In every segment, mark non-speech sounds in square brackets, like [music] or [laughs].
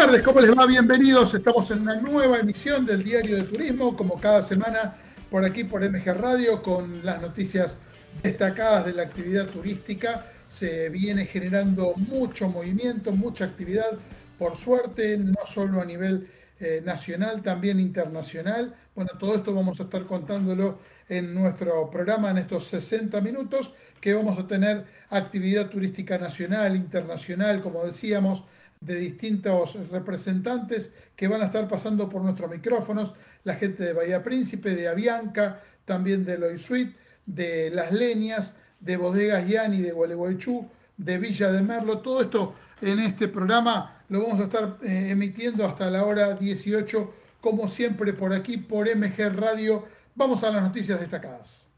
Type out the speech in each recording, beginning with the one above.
Tardes, ¿cómo les va? Bienvenidos. Estamos en una nueva emisión del Diario de Turismo, como cada semana por aquí por MG Radio, con las noticias destacadas de la actividad turística. Se viene generando mucho movimiento, mucha actividad, por suerte, no solo a nivel eh, nacional, también internacional. Bueno, todo esto vamos a estar contándolo en nuestro programa en estos 60 minutos, que vamos a tener actividad turística nacional, internacional, como decíamos, de distintos representantes que van a estar pasando por nuestros micrófonos, la gente de Bahía Príncipe, de Avianca, también de Loy Suite, de Las Leñas, de Bodegas Yani, de Gualeguaychú, de Villa de Merlo, todo esto en este programa lo vamos a estar eh, emitiendo hasta la hora 18, como siempre por aquí, por MG Radio. Vamos a las noticias destacadas.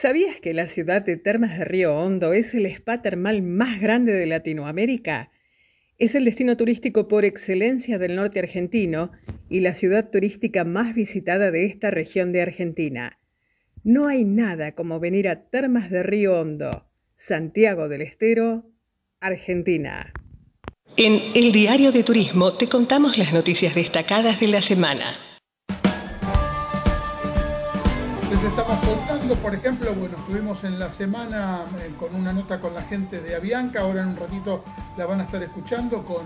¿Sabías que la ciudad de Termas de Río Hondo es el spa termal más grande de Latinoamérica? Es el destino turístico por excelencia del norte argentino y la ciudad turística más visitada de esta región de Argentina. No hay nada como venir a Termas de Río Hondo, Santiago del Estero, Argentina. En el Diario de Turismo te contamos las noticias destacadas de la semana. Les estamos contando, por ejemplo, bueno, estuvimos en la semana eh, con una nota con la gente de Avianca, ahora en un ratito la van a estar escuchando con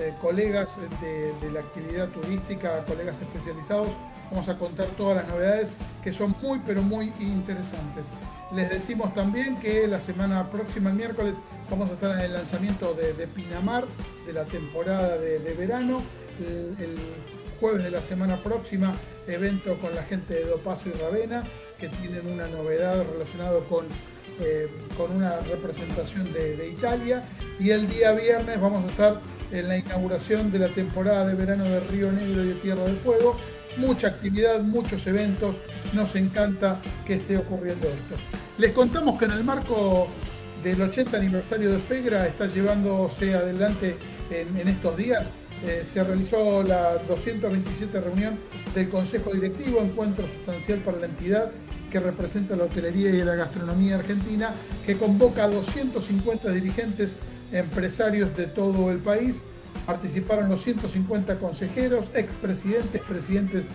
eh, colegas de, la actividad turística, colegas especializados. Vamos a contar todas las novedades que son muy, pero muy interesantes. Les decimos también que la semana próxima, el miércoles, vamos a estar en el lanzamiento de, Pinamar, de la temporada de, verano. Jueves de la semana próxima, evento con la gente de Dopaso y Ravena, que tienen una novedad relacionada con, eh, con una representación de, Italia. Y el día viernes vamos a estar en la inauguración de la temporada de verano de Río Negro y de Tierra del Fuego. Mucha actividad, muchos eventos, nos encanta que esté ocurriendo esto. Les contamos que en el marco del 80 aniversario de FEGRA está llevándose adelante en estos días eh, se realizó la 227 reunión del Consejo Directivo, encuentro sustancial para la entidad que representa la hotelería y la gastronomía argentina, que convoca a 250 dirigentes empresarios de todo el país. Participaron los 150 consejeros, expresidentes, presidentes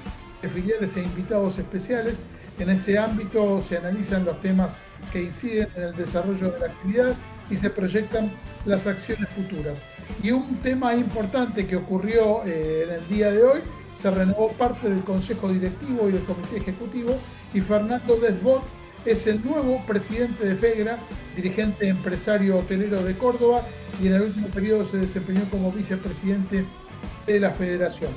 de filiales e invitados especiales. En ese ámbito se analizan los temas que inciden en el desarrollo de la actividad y se proyectan las acciones futuras. Y un tema importante que ocurrió eh, en el día de hoy, se renovó parte del Consejo Directivo y del Comité Ejecutivo y Fernando Desbot es el nuevo presidente de FEGRA, dirigente empresario hotelero de Córdoba y en el último periodo se desempeñó como vicepresidente de la federación.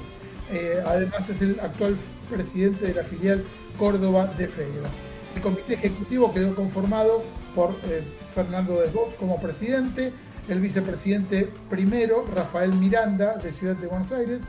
Eh, además es el actual presidente de la filial Córdoba de FEGRA. El comité ejecutivo quedó conformado por eh, Fernando Desbot como presidente, el vicepresidente primero, Rafael Miranda, de Ciudad de Buenos Aires,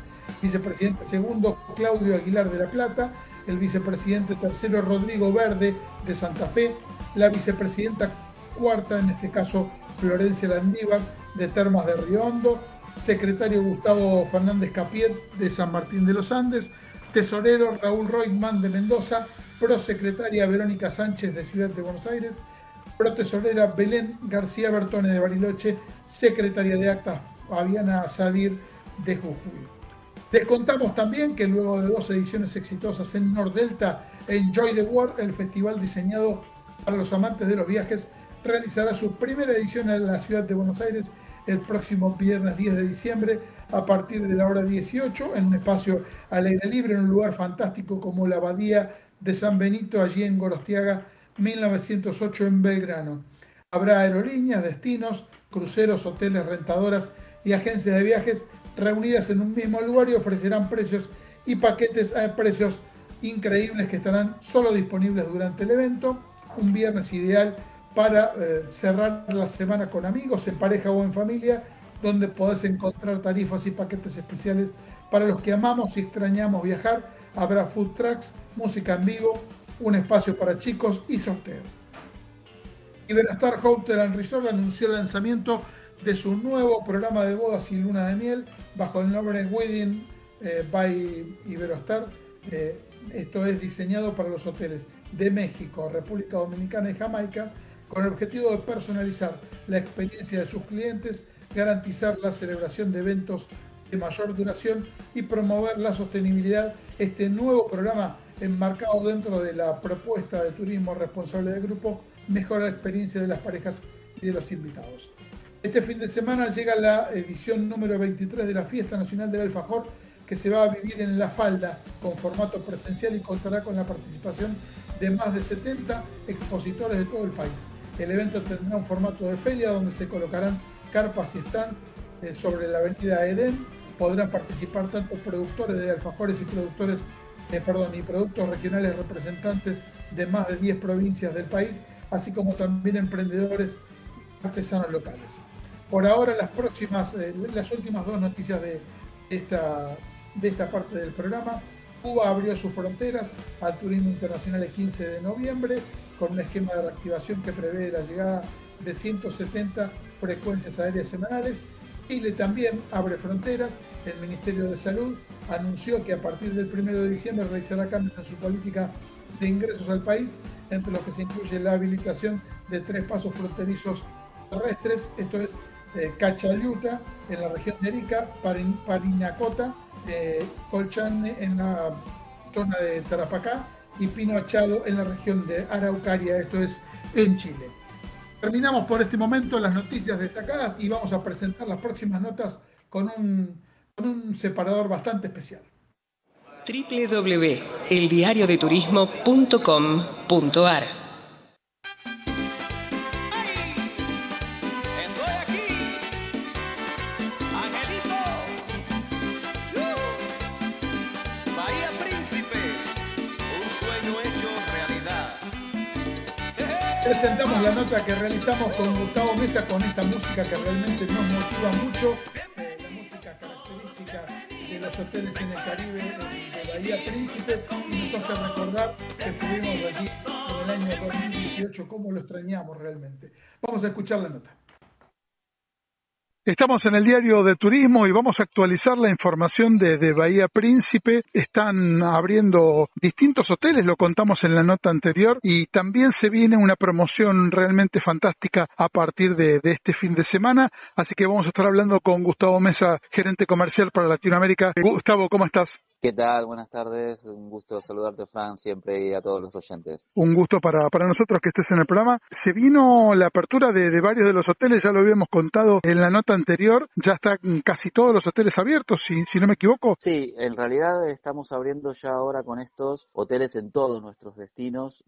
vicepresidente segundo, Claudio Aguilar de La Plata, el vicepresidente tercero, Rodrigo Verde, de Santa Fe, la vicepresidenta cuarta, en este caso, Florencia Landívar, de Termas de Río Hondo, secretario Gustavo Fernández Capiet, de San Martín de los Andes, tesorero Raúl Reutemann, de Mendoza, prosecretaria Verónica Sánchez, de Ciudad de Buenos Aires, protesorera Belén García Bertone de Bariloche, secretaria de actas Fabiana Sadir de Jujuy. Les contamos también que luego de dos ediciones exitosas en Nordelta, Enjoy the World, el festival diseñado para los amantes de los viajes, realizará su primera edición en la ciudad de Buenos Aires el próximo viernes 10 de diciembre a partir de la hora 18 en un espacio al aire libre en un lugar fantástico como la Abadía de San Benito allí en Gorostiaga 1908 en Belgrano. Habrá aerolíneas, destinos, cruceros, hoteles, rentadoras y agencias de viajes reunidas en un mismo lugar y ofrecerán precios y paquetes a precios increíbles que estarán solo disponibles durante el evento. Un viernes ideal para eh, cerrar la semana con amigos, en pareja o en familia, donde podés encontrar tarifas y paquetes especiales para los que amamos y extrañamos viajar. Habrá food trucks, música en vivo, un espacio para chicos y sorteo. Iberostar Hotel and Resort anunció el lanzamiento de su nuevo programa de bodas y luna de miel bajo el nombre Wedding eh, by Iberostar. Eh, esto es diseñado para los hoteles de México, República Dominicana y Jamaica con el objetivo de personalizar la experiencia de sus clientes garantizar la celebración de eventos de mayor duración y promover la sostenibilidad. Este nuevo programa enmarcado dentro de la propuesta de turismo responsable del grupo mejora la experiencia de las parejas y de los invitados. Este fin de semana llega la edición número 23 de la Fiesta Nacional del Alfajor que se va a vivir en La Falda con formato presencial y contará con la participación de más de 70 expositores de todo el país. El evento tendrá un formato de feria donde se colocarán carpas y stands eh, sobre la avenida Edén. Podrán participar tanto productores de alfajores y productores, eh, perdón, y productos regionales representantes de más de 10 provincias del país, así como también emprendedores artesanos locales. Por ahora, las próximas, eh, las últimas dos noticias de esta, de esta parte del programa. Cuba abrió sus fronteras al turismo internacional el 15 de noviembre con un esquema de reactivación que prevé la llegada de 170 frecuencias aéreas semanales. Chile también abre fronteras. El Ministerio de Salud anunció que a partir del 1 de diciembre realizará cambios en su política de ingresos al país, entre los que se incluye la habilitación de tres pasos fronterizos terrestres, esto es eh, en la región de Arica, Parinacota, eh, Colchane en la zona de Tarapacá y Pino Achado en la región de Araucaria, esto es en Chile. Terminamos por este momento las noticias destacadas y vamos a presentar las próximas notas con un, con un separador bastante especial. www.eldiariodeturismo.com.ar presentamos la nota que realizamos con Gustavo Mesa con esta música que realmente nos motiva mucho, eh, la música característica de los hoteles en el Caribe de Bahía Príncipe y nos hace recordar que estuvimos allí en el año 2018, cómo lo extrañamos realmente. Vamos a escuchar la nota. Estamos en el diario de turismo y vamos a actualizar la información de, Bahía Príncipe. Están abriendo distintos hoteles, lo contamos en la nota anterior, y también se viene una promoción realmente fantástica a partir de, de este fin de semana. Así que vamos a estar hablando con Gustavo Mesa, gerente comercial para Latinoamérica. Gustavo, ¿cómo estás? ¿Qué tal? Buenas tardes. Un gusto saludarte, Fran, siempre y a todos los oyentes. Un gusto para, para nosotros que estés en el programa. Se vino la apertura de, varios de los hoteles, ya lo habíamos contado en la nota anterior. Ya están casi todos los hoteles abiertos, si, si no me equivoco. Sí, en realidad estamos abriendo ya ahora con estos hoteles en todos nuestros destinos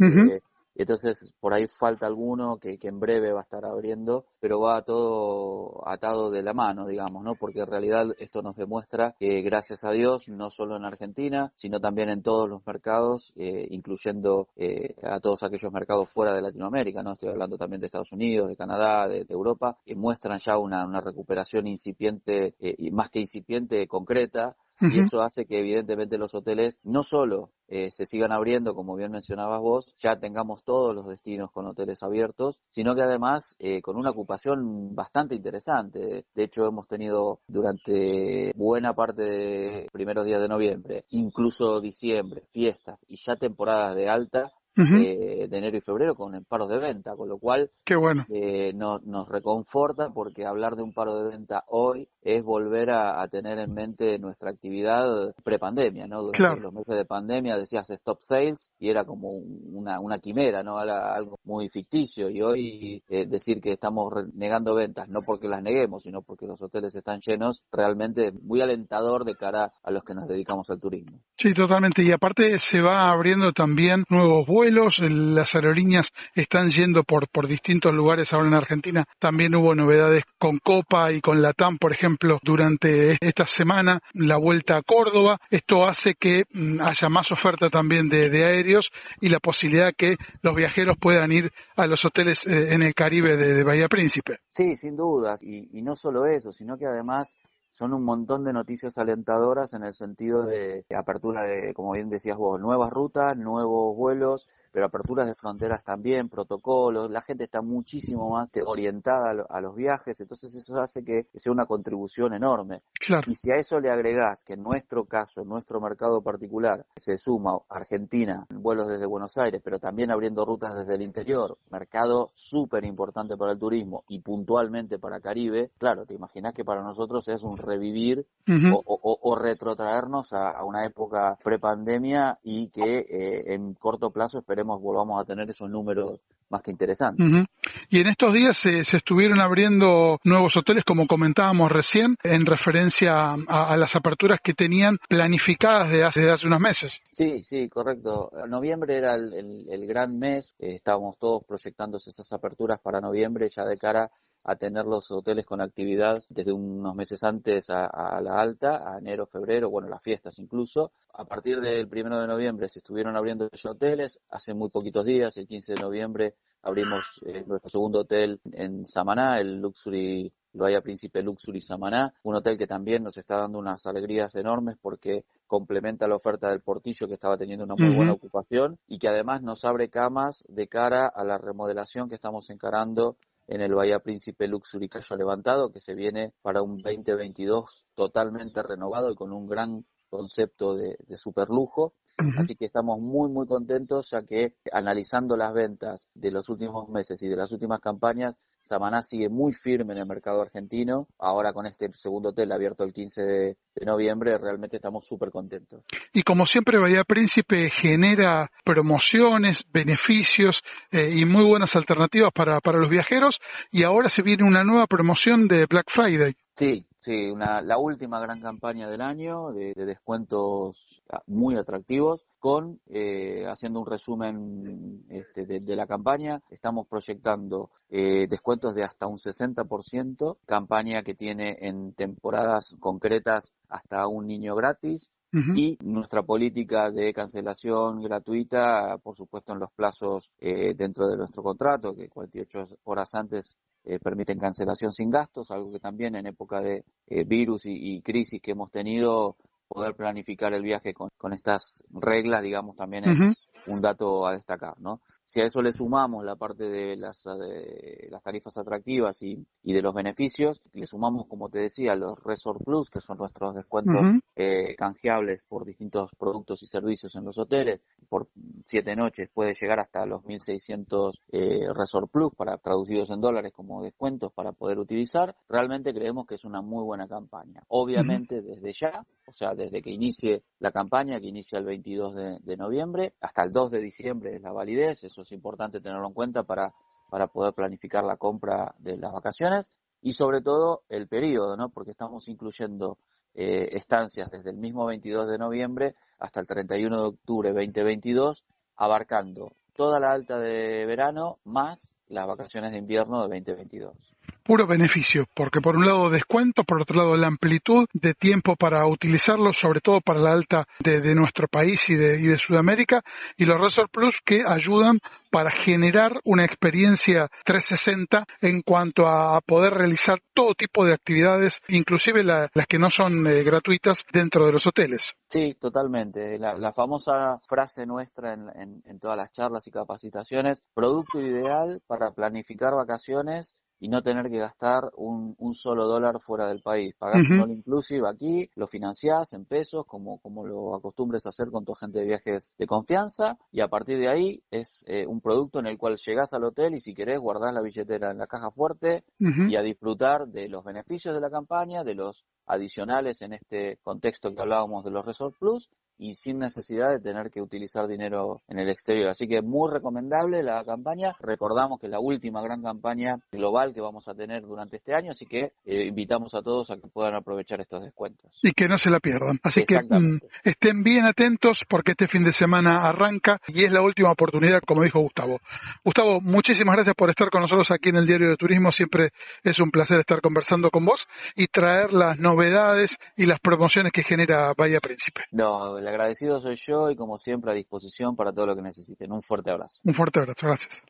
entonces por ahí falta alguno que, que, en breve va a estar abriendo, pero va todo atado de la mano, digamos, ¿no? Porque en realidad esto nos demuestra que gracias a Dios, no solo en Argentina, sino también en todos los mercados, eh, incluyendo eh, a todos aquellos mercados fuera de Latinoamérica, ¿no? Estoy hablando también de Estados Unidos, de Canadá, de, Europa, que muestran ya una, una recuperación incipiente, eh, y más que incipiente, concreta, y eso hace que evidentemente los hoteles no solo eh, se sigan abriendo, como bien mencionabas vos, ya tengamos todos los destinos con hoteles abiertos, sino que además eh, con una ocupación bastante interesante. De hecho, hemos tenido durante buena parte de primeros días de noviembre, incluso diciembre, fiestas y ya temporadas de alta, de enero y febrero con paros de venta, con lo cual Qué bueno. Eh, nos reconforta porque hablar de un paro de venta hoy es volver a, tener en mente nuestra actividad prepandemia, ¿no? Durante los meses de pandemia decías stop sales y era como una, una quimera, ¿no? Era algo muy ficticio y hoy eh, decir que estamos negando ventas, no porque las neguemos, sino porque los hoteles están llenos, realmente muy alentador de cara a los que nos dedicamos al turismo. Sí, totalmente. Y aparte se va abriendo también nuevos vuelos, las aerolíneas están yendo por, por distintos lugares ahora en Argentina. También hubo novedades con Copa y con Latam, por ejemplo durante esta semana la vuelta a Córdoba. Esto hace que mm, haya más oferta también de, aéreos y la posibilidad que los viajeros puedan ir a los hoteles eh, en el Caribe de, Bahía Príncipe. Sí, sin dudas. Y no solo eso, sino que además son un montón de noticias alentadoras en el sentido de apertura de, como bien decías vos, nuevas rutas, nuevos vuelos, pero aperturas de fronteras también, protocolos, la gente está muchísimo más orientada a, los viajes, entonces eso hace que sea una contribución enorme. Y si a eso le agregás que en nuestro caso, en nuestro mercado particular, se suma Argentina, vuelos desde Buenos Aires, pero también abriendo rutas desde el interior, mercado súper importante para el turismo y puntualmente para Caribe, claro, te imaginas que para nosotros es un revivir o, retrotraernos a, una época prepandemia y que eh, en corto plazo esperemos volvamos a tener esos números más que interesantes. Y en estos días se, estuvieron abriendo nuevos hoteles, como comentábamos recién, en referencia a, las aperturas que tenían planificadas de hace, hace unos meses. Sí, sí, correcto. Noviembre era el, gran mes, eh, estábamos todos proyectándose esas aperturas para noviembre ya de cara a tener los hoteles con actividad desde unos meses antes a, la alta, a enero, febrero, bueno, las fiestas incluso. A partir del primero de noviembre se estuvieron abriendo los hoteles, hace muy poquitos días, el 15 de noviembre, abrimos eh, nuestro segundo hotel en Samaná, el Luxury Bahía Príncipe Luxury Samaná, un hotel que también nos está dando unas alegrías enormes porque complementa la oferta del Portillo que estaba teniendo una muy buena ocupación y que además nos abre camas de cara a la remodelación que estamos encarando en el Bahía Príncipe Luxury Cayo Levantado, que se viene para un 2022 totalmente renovado y con un gran concepto de, de super lujo. Así que estamos muy, muy contentos, ya que analizando las ventas de los últimos meses y de las últimas campañas, Samaná sigue muy firme en el mercado argentino. Ahora con este segundo hotel abierto el 15 de, noviembre, realmente estamos súper contentos. Y como siempre, Bahía Príncipe genera promociones, beneficios eh, y muy buenas alternativas para, para los viajeros. Y ahora se viene una nueva promoción de Black Friday. Sí, Sí, una, la última gran campaña del año de, descuentos muy atractivos con, eh, haciendo un resumen este, de, la campaña, estamos proyectando eh, descuentos de hasta un 60%, campaña que tiene en temporadas concretas hasta un niño gratis, y nuestra política de cancelación gratuita, por supuesto en los plazos eh, dentro de nuestro contrato, que 48 horas antes eh, permiten cancelación sin gastos, algo que también en época de eh, virus y, crisis que hemos tenido, poder planificar el viaje con, estas reglas, digamos, también es un dato a destacar, ¿no? Si a eso le sumamos la parte de las, de las tarifas atractivas y, de los beneficios, le sumamos, como te decía, los Resort Plus, que son nuestros descuentos eh, canjeables por distintos productos y servicios en los hoteles, por siete noches puede llegar hasta los 1.600 eh, Resort Plus, para traducidos en dólares como descuentos para poder utilizar, realmente creemos que es una muy buena campaña. Obviamente desde ya, o sea, desde que inicie la campaña, que inicia el 22 de, noviembre, hasta el 2 de diciembre es la validez, eso es importante tenerlo en cuenta para, para poder planificar la compra de las vacaciones y sobre todo el periodo, ¿no? Porque estamos incluyendo eh, estancias desde el mismo 22 de noviembre hasta el 31 de octubre 2022, abarcando toda la alta de verano más las vacaciones de invierno de 2022 puro beneficio, porque por un lado descuento, por otro lado la amplitud de tiempo para utilizarlo, sobre todo para la alta de, nuestro país y de, y de Sudamérica, y los Resort Plus que ayudan para generar una experiencia 360 en cuanto a poder realizar todo tipo de actividades, inclusive las que no son eh, gratuitas dentro de los hoteles. Sí, totalmente. La, famosa frase nuestra en, en todas las charlas y capacitaciones, producto ideal para planificar vacaciones y no tener que gastar un, un solo dólar fuera del país. Pagás un all inclusive aquí, lo financiás en pesos, como, como lo acostumbres a hacer con tu agente de viajes de confianza, y a partir de ahí es eh, un producto en el cual llegás al hotel y si querés guardás la billetera en la caja fuerte y a disfrutar de los beneficios de la campaña, de los adicionales en este contexto que hablábamos de los Resort Plus y sin necesidad de tener que utilizar dinero en el exterior. Así que muy recomendable la campaña. Recordamos que es la última gran campaña global que vamos a tener durante este año, así que eh, invitamos a todos a que puedan aprovechar estos descuentos. Y que no se la pierdan. Así que mm, estén bien atentos porque este fin de semana arranca y es la última oportunidad, como dijo Gustavo. Gustavo, muchísimas gracias por estar con nosotros aquí en el Diario de Turismo. Siempre es un placer estar conversando con vos y traer las novedades y las promociones que genera Bahía Príncipe. No, el agradecido soy yo y como siempre a disposición para todo lo que necesiten. Un fuerte abrazo. Un fuerte abrazo, gracias.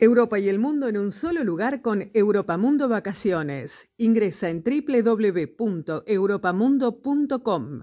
Europa y el mundo en un solo lugar con Europamundo Vacaciones. Ingresa en www.europamundo.com.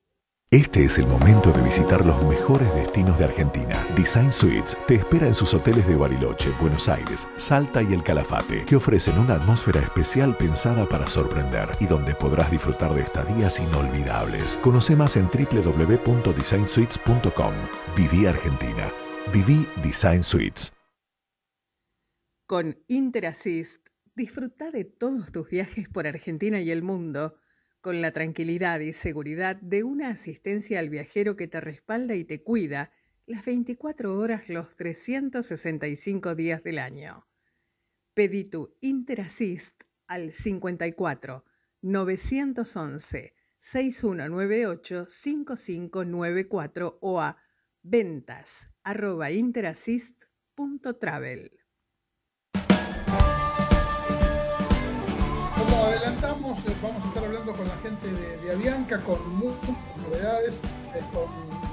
Este es el momento de visitar los mejores destinos de Argentina. Design Suites te espera en sus hoteles de Bariloche, Buenos Aires, Salta y El Calafate, que ofrecen una atmósfera especial pensada para sorprender y donde podrás disfrutar de estadías inolvidables. Conoce más en www.designsuites.com. Viví Argentina. Viví Design Suites. Con Interassist, disfruta de todos tus viajes por Argentina y el mundo con la tranquilidad y seguridad de una asistencia al viajero que te respalda y te cuida las 24 horas los 365 días del año. Pedí tu Interassist al 54 911 6198 5594 o a ventas arroba. Como adelantamos, eh, vamos a estar con la gente de, Avianca, con muchas novedades, eh, con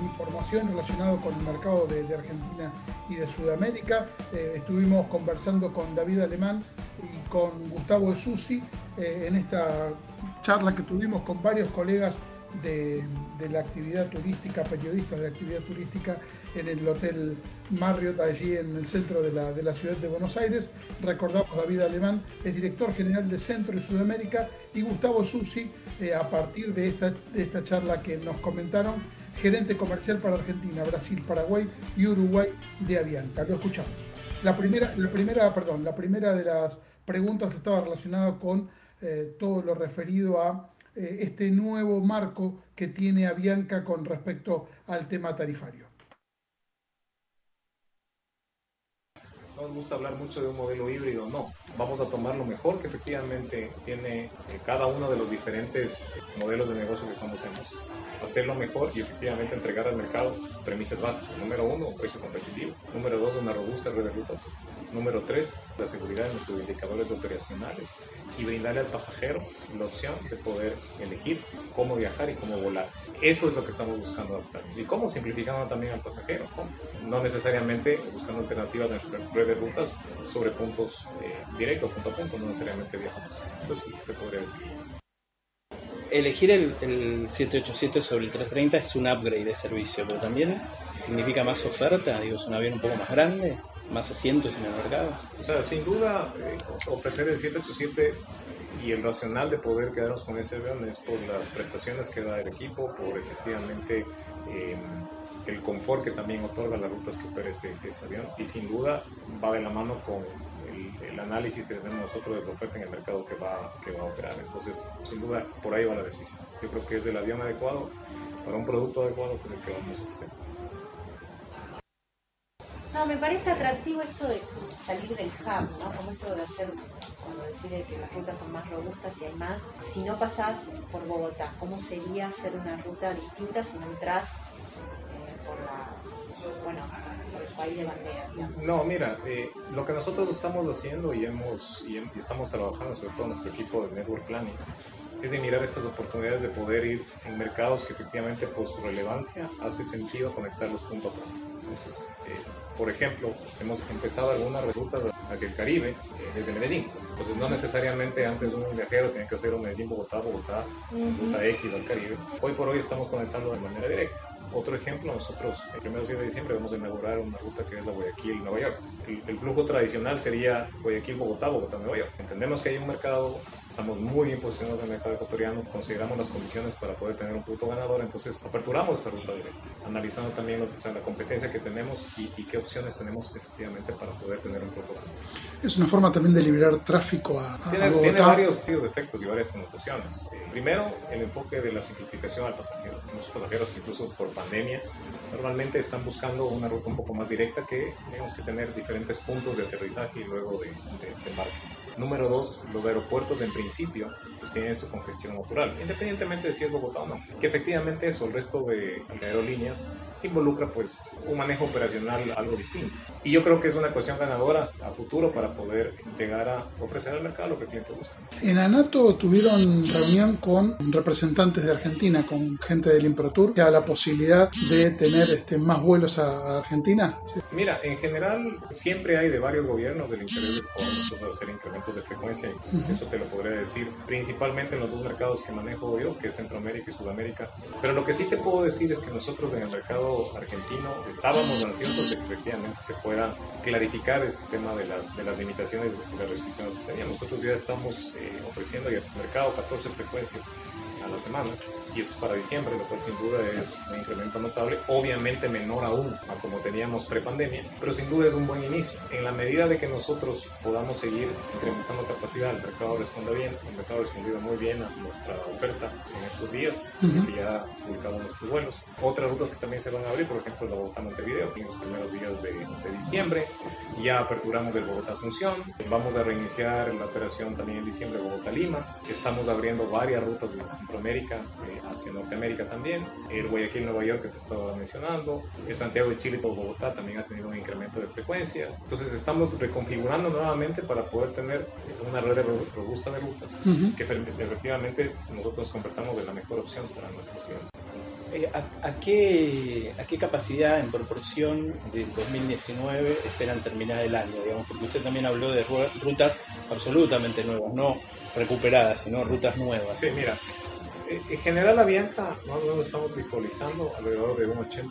información relacionada con el mercado de, Argentina y de Sudamérica. Eh, estuvimos conversando con David Alemán y con Gustavo de Susi en esta charla que tuvimos con varios colegas de, la actividad turística, periodistas de actividad turística en el Hotel Marriott, allí en el centro de la, ciudad de Buenos Aires. Recordamos, David Alemán es director general de Centro y Sudamérica y Gustavo Susi, eh, a partir de esta, charla que nos comentaron, gerente comercial para Argentina, Brasil, Paraguay y Uruguay de Avianca. Lo escuchamos. La primera, la primera, perdón, la primera de las preguntas estaba relacionada con eh, todo lo referido a eh, este nuevo marco que tiene Avianca con respecto al tema tarifario. Nos gusta hablar mucho de un modelo híbrido, no. Vamos a tomar lo mejor que efectivamente tiene eh, cada uno de los diferentes modelos de negocio que conocemos. Hacerlo mejor y efectivamente entregar al mercado premisas básicas. Número uno, precio competitivo. Número dos, una robusta red de rutas. Número tres, la seguridad de nuestros indicadores operacionales y brindarle al pasajero la opción de poder elegir cómo viajar y cómo volar. Eso es lo que estamos buscando adaptar. ¿Y cómo? Simplificando también al pasajero. No necesariamente buscando alternativas de de rutas sobre puntos eh, directos, punto a punto, no necesariamente viajamos. Eso sí, te podría decir. Elegir el, el 787 sobre el 330 es un upgrade de servicio, pero también significa más oferta, digo, es un avión un poco más grande, más asientos en el mercado. O sea, sin duda, eh, ofrecer el 787 y el racional de poder quedarnos con ese avión es por las prestaciones que da el equipo, por efectivamente em, el confort que también otorga las rutas que ofrece ese avión y sin duda va de la mano con el, análisis que tenemos nosotros de la oferta en el mercado que va, que va a operar. Entonces, sin duda, por ahí va la decisión. Yo creo que es el avión adecuado para un producto adecuado que es el que vamos a ofrecer. No, me parece atractivo esto de salir del hub, ¿no? Como esto de hacer, cuando decide que las rutas son más robustas y hay más. Si no pasás por Bogotá, ¿cómo sería hacer una ruta distinta si no entras eh, por la, bueno, por el país de bandera? No, mira, eh, lo que nosotros estamos haciendo y hemos y, estamos trabajando, sobre todo nuestro equipo de Network Planning, es de mirar estas oportunidades de poder ir en mercados que efectivamente por su relevancia hace sentido conectarlos punto a punto. Entonces, eh, por ejemplo, hemos empezado algunas rutas hacia el Caribe eh, desde Medellín. Entonces, no necesariamente antes un viajero tenía que hacer un Medellín, Bogotá, Bogotá, ruta X al Caribe. Hoy por hoy estamos conectando de manera directa. Otro ejemplo, nosotros el primero de diciembre vamos a inaugurar una ruta que es la Guayaquil-Nueva York. El, el, flujo tradicional sería Guayaquil-Bogotá, Bogotá-Nueva York. Entendemos que hay un mercado estamos muy bien posicionados en el mercado ecuatoriano, consideramos las condiciones para poder tener un punto ganador, entonces aperturamos esa ruta directa, analizando también la competencia que tenemos y, y, qué opciones tenemos efectivamente para poder tener un punto ganador. Es una forma también de liberar tráfico a, a tiene. Tiene varios efectos y varias connotaciones. Eh, primero, el enfoque de la simplificación al pasajero. Muchos pasajeros, incluso por pandemia, normalmente están buscando una ruta un poco más directa que tenemos que tener diferentes puntos de aterrizaje y luego de, de, de embarque. Número dos, los aeropuertos en principio pues tienen su congestión natural, independientemente de si es Bogotá o no. Que efectivamente eso, el resto de, aerolíneas involucra pues un manejo operacional algo distinto. Y yo creo que es una cuestión ganadora a futuro para poder llegar a ofrecer al mercado lo que el cliente busca. En ANATO tuvieron reunión con representantes de Argentina, con gente del Improtour, que a la posibilidad de tener este, más vuelos a Argentina. ¿Sí? Mira, en general siempre hay de varios gobiernos el interés de nosotros hacer incrementos de frecuencia y eso te lo podré decir principalmente en los dos mercados que manejo yo, que es Centroamérica y Sudamérica. Pero lo que sí te puedo decir es que nosotros en el mercado argentino estábamos ansiosos de que efectivamente se pueda clarificar este tema de las, de las limitaciones y las restricciones que teníamos. Nosotros ya estamos eh, ofreciendo al mercado 14 frecuencias a la semana y eso es para diciembre, lo cual sin duda es un incremento notable, obviamente menor aún a como teníamos pre-pandemia, pero sin duda es un buen inicio. En la medida de que nosotros podamos seguir incrementando capacidad, el mercado responda bien, el mercado ha respondido muy bien a nuestra oferta en estos días, uh -huh. que ya publicamos nuestros vuelos. Otras rutas que también se van a abrir, por ejemplo, la Bogotá-Montevideo, en los primeros días de, de, diciembre, ya aperturamos el Bogotá-Asunción, vamos a reiniciar la operación también en diciembre Bogotá-Lima, estamos abriendo varias rutas desde Centroamérica eh, hacia Norteamérica también, el Guayaquil-Nueva York que te estaba mencionando, el Santiago de Chile por Bogotá también ha tenido un incremento de frecuencias, entonces estamos reconfigurando nuevamente para poder tener una red robusta de rutas uh -huh. que efectivamente nosotros convertamos en la mejor opción para nuestros clientes. Eh, ¿a, a, qué, ¿A qué capacidad en proporción del 2019 esperan terminar el año? Digamos? Porque usted también habló de rutas absolutamente nuevas, no recuperadas, sino rutas nuevas. Sí, mira, en general Avianca más o menos estamos visualizando alrededor de un 80%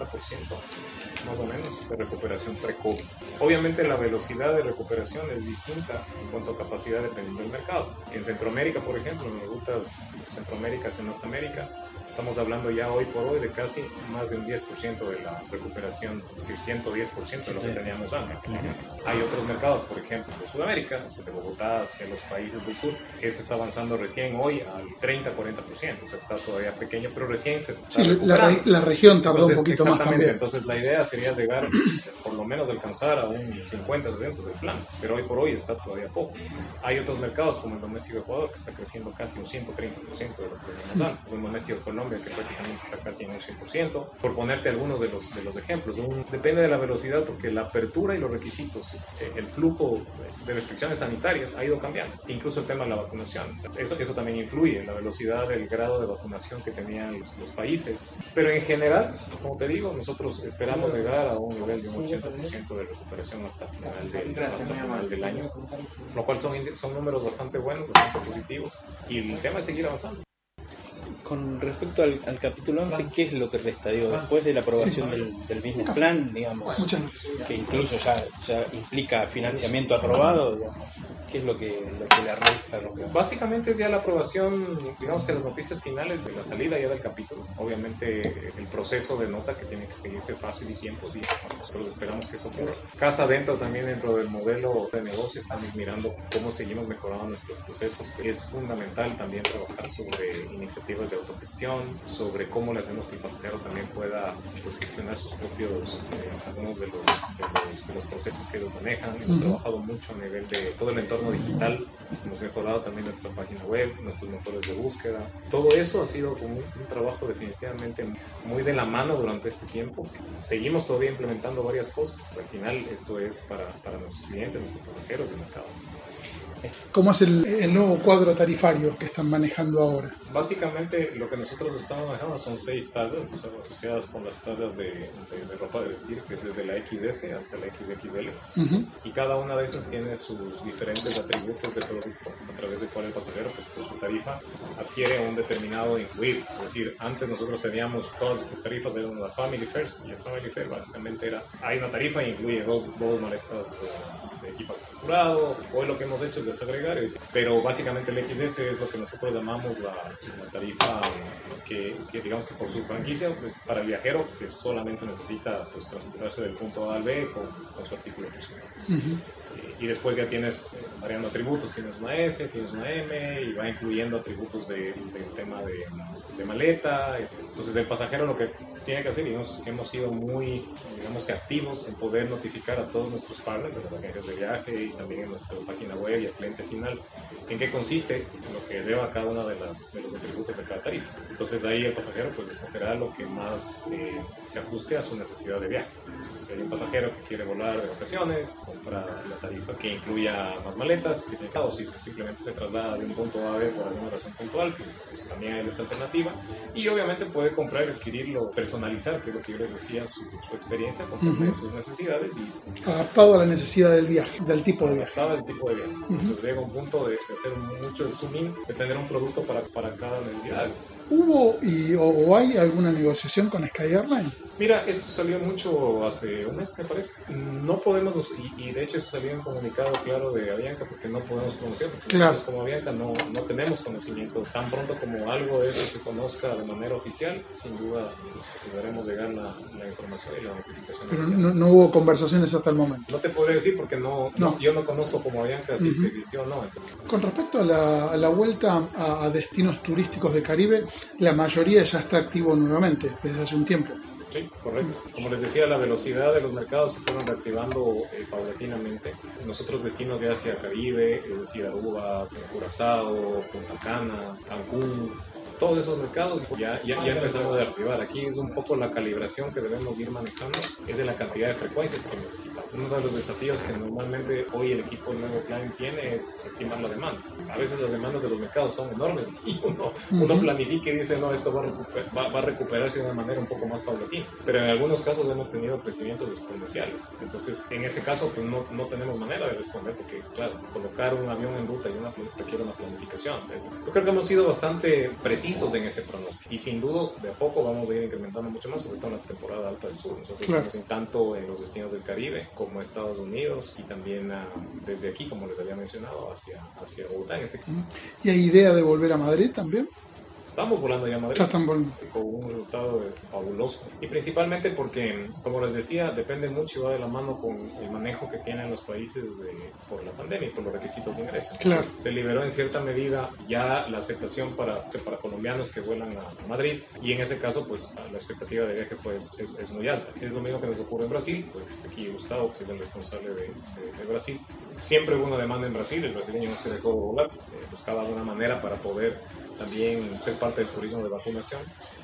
más o menos de recuperación pre-COVID. Obviamente la velocidad de recuperación es distinta en cuanto a capacidad dependiendo del mercado. En Centroamérica, por ejemplo, en las rutas Centroamérica hacia Norteamérica, estamos hablando ya hoy por hoy de casi más de un 10% de la recuperación, es decir, 110% de lo que teníamos antes. Hay otros mercados, por ejemplo, de Sudamérica, de Bogotá hacia los países del sur, que se está avanzando recién hoy al 30-40%, o sea, está todavía pequeño, pero recién se está Sí, la, la, región tardó entonces, un poquito más también. Entonces la idea sería llegar, por lo menos alcanzar a un 50% del plan, pero hoy por hoy está todavía poco. Hay otros mercados como el doméstico Ecuador, que está creciendo casi un 130% de lo que teníamos antes, el doméstico Colombia que prácticamente está casi en un 100%, por ponerte algunos de los, de los ejemplos. Un, depende de la velocidad porque la apertura y los requisitos, eh, el flujo de restricciones sanitarias ha ido cambiando, incluso el tema de la vacunación. Eso, eso también influye, la velocidad, el grado de vacunación que tenían los, los, países. Pero en general, como te digo, nosotros esperamos llegar a un nivel de un 80% de recuperación hasta final, del, hasta final del año, lo cual son, son números bastante buenos, bastante positivos, y el tema es seguir avanzando con respecto al, al, capítulo 11, ¿qué es lo que resta? Digo, después de la aprobación del, del business plan, digamos, que incluso ya, ya implica financiamiento aprobado, digamos, ¿qué es lo que, lo que le resta? Lo que... Básicamente es ya la aprobación, digamos que las noticias finales de la salida ya del capítulo. Obviamente el proceso de nota que tiene que seguirse fases y tiempos y nosotros esperamos que eso ocurra. Casa adentro también dentro del modelo de negocio estamos mirando cómo seguimos mejorando nuestros procesos. Es fundamental también trabajar sobre iniciativas de autogestión, sobre cómo le hacemos que el pasajero también pueda pues, gestionar sus propios, eh, algunos de los, de, los, de los, procesos que ellos manejan. Hemos uh -huh. trabajado mucho a nivel de todo el entorno digital, hemos mejorado también nuestra página web, nuestros motores de búsqueda. Todo eso ha sido un, un trabajo definitivamente muy de la mano durante este tiempo. Seguimos todavía implementando varias cosas. Al final esto es para, para nuestros clientes, nuestros pasajeros del mercado. ¿Cómo es el, el, nuevo cuadro tarifario que están manejando ahora? Básicamente lo que nosotros estamos manejando son seis tallas, o sea, asociadas con las tallas de, de, de, ropa de vestir, que es desde la XS hasta la XXL. Uh -huh. Y cada una de esas tiene sus diferentes atributos de producto, a través del cual el pasajero, pues por su tarifa, adquiere un determinado incluir. Es decir, antes nosotros teníamos todas estas tarifas de la Family First, y el Family Fair básicamente era, hay una tarifa y incluye dos, dos maletas uh, de equipo configurado. Hoy lo que hemos hecho es puedes agregar. Pero básicamente el XS es lo que nosotros llamamos la, tarifa que, digamos que por su franquicia, pues para el viajero que solamente necesita pues, transportarse del punto A al B con, su artículo personal y después ya tienes eh, variando atributos, tienes una S, tienes una M y va incluyendo atributos del tema de, de, maleta. Entonces el pasajero lo que tiene que hacer, que hemos sido muy, digamos que activos en poder notificar a todos nuestros partners, a las agencias de viaje y también en nuestra página web y al cliente final, en qué consiste lo que deba cada uno de, las, de los atributos de cada tarifa. Entonces ahí el pasajero pues escogerá lo que más eh, se ajuste a su necesidad de viaje. Entonces si hay un pasajero que quiere volar de vacaciones, compra la tarifa que incluya más maletas, o si simplemente se traslada de un punto A a B por alguna razón puntual, pues, pues, también hay esa alternativa. Y obviamente puede comprar y adquirirlo, personalizar, que es lo que yo les decía, su, experiencia, conforme sus necesidades. y Adaptado a la necesidad del viaje, del tipo de viaje. Adaptado al tipo de viaje. Entonces llega un punto de, hacer mucho el zoom in, de tener un producto para, para cada necesidad. ¿Hubo y, o, hay alguna negociación con Sky Airlines? Mira, eso salió mucho hace un mes, me parece. No podemos, y, de hecho eso salió en comunicado claro de Avianca porque no podemos conocer. Claro. como Avianca no, no tenemos conocimiento. Tan pronto como algo de eso se conozca de manera oficial, sin duda pues, llegar la, la, información y la notificación. Pero no, no, hubo conversaciones hasta el momento. No te podré decir porque no, no. yo no conozco como Avianca si es que existió o no. Con respecto a la, a la vuelta a, a destinos turísticos de Caribe, la mayoría ya está activo nuevamente desde hace un tiempo. Sí, correcto. Como les decía, la velocidad de los mercados se fueron reactivando eh, paulatinamente. Nosotros destinos de Asia Caribe, es decir, Aruba, Curazao, Punta Cana, Cancún, todos esos mercados ya, ya, ya empezamos a activar. Aquí es un poco la calibración que debemos ir manejando, es de la cantidad de frecuencias que necesitamos. Uno de los desafíos que normalmente hoy el equipo de nuevo plan tiene es estimar la demanda. A veces las demandas de los mercados son enormes [laughs] y uno, uno planifica y dice, no, esto va a, va, a, recuperarse de una manera un poco más paulatina. Pero en algunos casos hemos tenido crecimientos exponenciales. Entonces, en ese caso, pues no, no tenemos manera de responder porque, claro, colocar un avión en ruta y una, requiere una planificación. Yo creo que hemos sido bastante precisos en ese pronóstico. Y sin duda, de a poco vamos a ir incrementando mucho más, sobre todo en la temporada alta del sur. Nosotros estamos tanto en los destinos del Caribe como Estados Unidos y también ah, desde aquí, como les había mencionado, hacia, hacia Bogotá en este caso. ¿Y hay idea de volver a Madrid también? Estamos volando ya a Madrid. Ya están volando. Con un resultado fabuloso. Y principalmente porque, como les decía, depende mucho y va de la mano con el manejo que tienen los países de, por la pandemia y por los requisitos de ingreso. Claro. se liberó en cierta medida ya la aceptación para, para colombianos que vuelan a, Madrid y en ese caso, pues la expectativa de viaje pues, es, es, muy alta. Es lo mismo que nos ocurre en Brasil, pues aquí Gustavo, que es el responsable de, de, Brasil. Siempre hubo una demanda en Brasil, el brasileño no se dejó volar, eh, buscaba alguna manera para poder también ser parte del turismo de vacunación.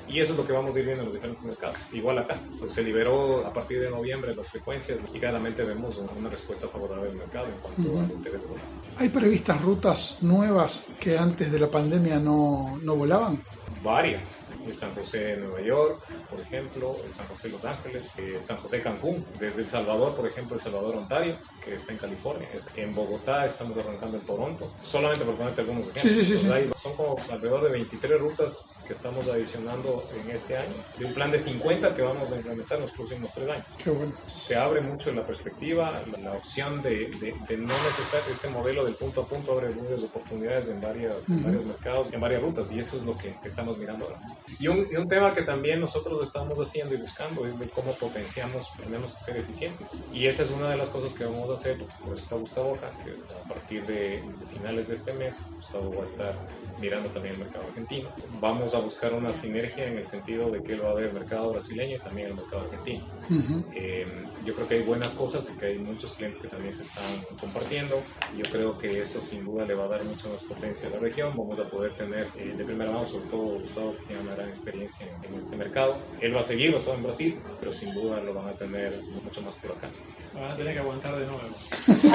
Y eso es lo que vamos a ir viendo en los diferentes mercados. Igual acá, pues se liberó a partir de noviembre las frecuencias y claramente vemos una respuesta favorable del mercado en cuanto al interés de volar. ¿Hay previstas rutas nuevas que antes de la pandemia no, no volaban? Varias el San José Nueva York, por ejemplo, el San José Los Ángeles, el San José Cancún, desde El Salvador, por ejemplo, El Salvador Ontario, que está en California. En Bogotá estamos arrancando en Toronto, solamente por ponerte algunos ejemplos. Sí, sí, sí, son como alrededor de 23 rutas que estamos adicionando en este año, de un plan de 50 que vamos a implementar en los próximos tres años. Qué bueno. Se abre mucho la perspectiva, la, opción de, de, no necesitar este modelo del punto a punto abre muchas oportunidades en, varias, en varios mercados, en varias rutas, y eso es lo que estamos mirando ahora. Y un, y un, tema que también nosotros estamos haciendo y buscando es de cómo potenciamos, tenemos que ser eficientes. Y esa es una de las cosas que vamos a hacer, por eso está Gustavo acá, que a partir de finales de este mes, Gustavo va a estar mirando también el mercado argentino. Vamos a buscar una sinergia en el sentido de que él va a ver el mercado brasileño y también el mercado argentino. Eh, yo creo que hay buenas cosas porque hay muchos clientes que también se están compartiendo. Yo creo que eso sin duda le va a dar mucha más potencia a la región. Vamos a poder tener eh, de primera mano, sobre todo Gustavo, que tiene una gran experiencia en, este mercado. Él va a seguir basado en Brasil, pero sin duda lo van a tener mucho más por acá. Van a tener que aguantar de nuevo.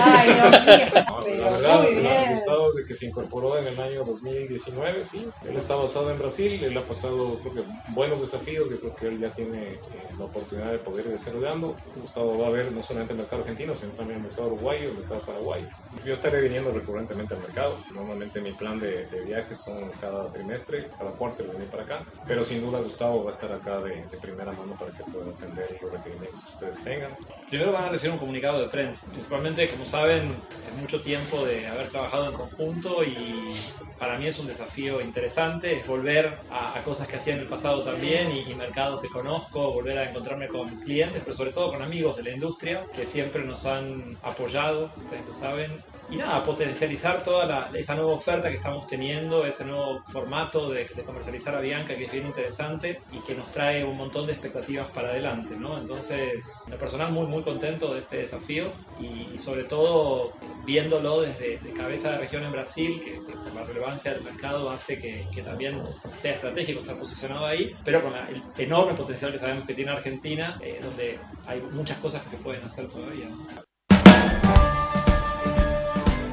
Ay, Dios [laughs] mío. la verdad, Gustavo, desde que se incorporó en el año 2000 2019, sí. Él está basado en Brasil, él ha pasado creo que, buenos desafíos, yo creo que él ya tiene eh, la oportunidad de poder ir desarrollando. Gustavo va a ver no solamente el mercado argentino, sino también el mercado uruguayo, el mercado paraguayo. Yo estaré viniendo recurrentemente al mercado. Normalmente mi plan de, de viajes son cada trimestre, cada cuarto venir para acá, pero sin duda Gustavo va a estar acá de, de primera mano para que puedan atender los requerimientos que ustedes tengan. Primero van a recibir un comunicado de prensa, principalmente, como saben, es mucho tiempo de haber trabajado en conjunto y para mí es un desafío interesante, es volver a, a cosas que hacía en el pasado también y, y, mercados que conozco, volver a encontrarme con clientes, pero sobre todo con amigos de la industria que siempre nos han apoyado, ustedes lo saben, y nada, potencializar toda la, esa nueva oferta que estamos teniendo, ese nuevo formato de, de, comercializar a Bianca que es bien interesante y que nos trae un montón de expectativas para adelante, ¿no? Entonces, en personal muy muy contento de este desafío y, y sobre todo viéndolo desde de cabeza de región en Brasil, que, que, la relevancia del mercado hace que, que también sea estratégico estar posicionado ahí, pero con la, el enorme potencial que sabemos que tiene Argentina, eh, donde hay muchas cosas que se pueden hacer todavía.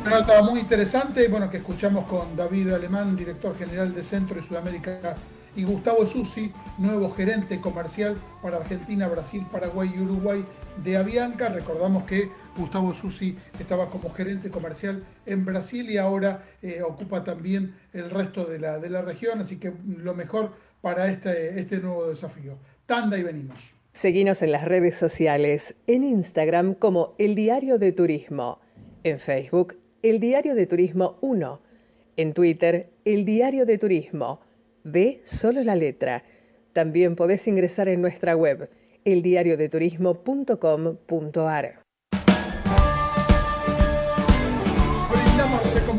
Nota muy interesante, bueno, que escuchamos con David Alemán, director general de Centro y Sudamérica, y Gustavo Susi, nuevo gerente comercial para Argentina, Brasil, Paraguay y Uruguay de Avianca. Recordamos que Gustavo Susi estaba como gerente comercial en Brasil y ahora eh, ocupa también el resto de la, de la región, así que lo mejor para este, este nuevo desafío. Tanda y venimos. Seguinos en las redes sociales, en Instagram como El Diario de Turismo, en Facebook el Diario de Turismo 1. En Twitter, El Diario de Turismo. Ve solo la letra. También podés ingresar en nuestra web, eldiariodeturismo.com.ar.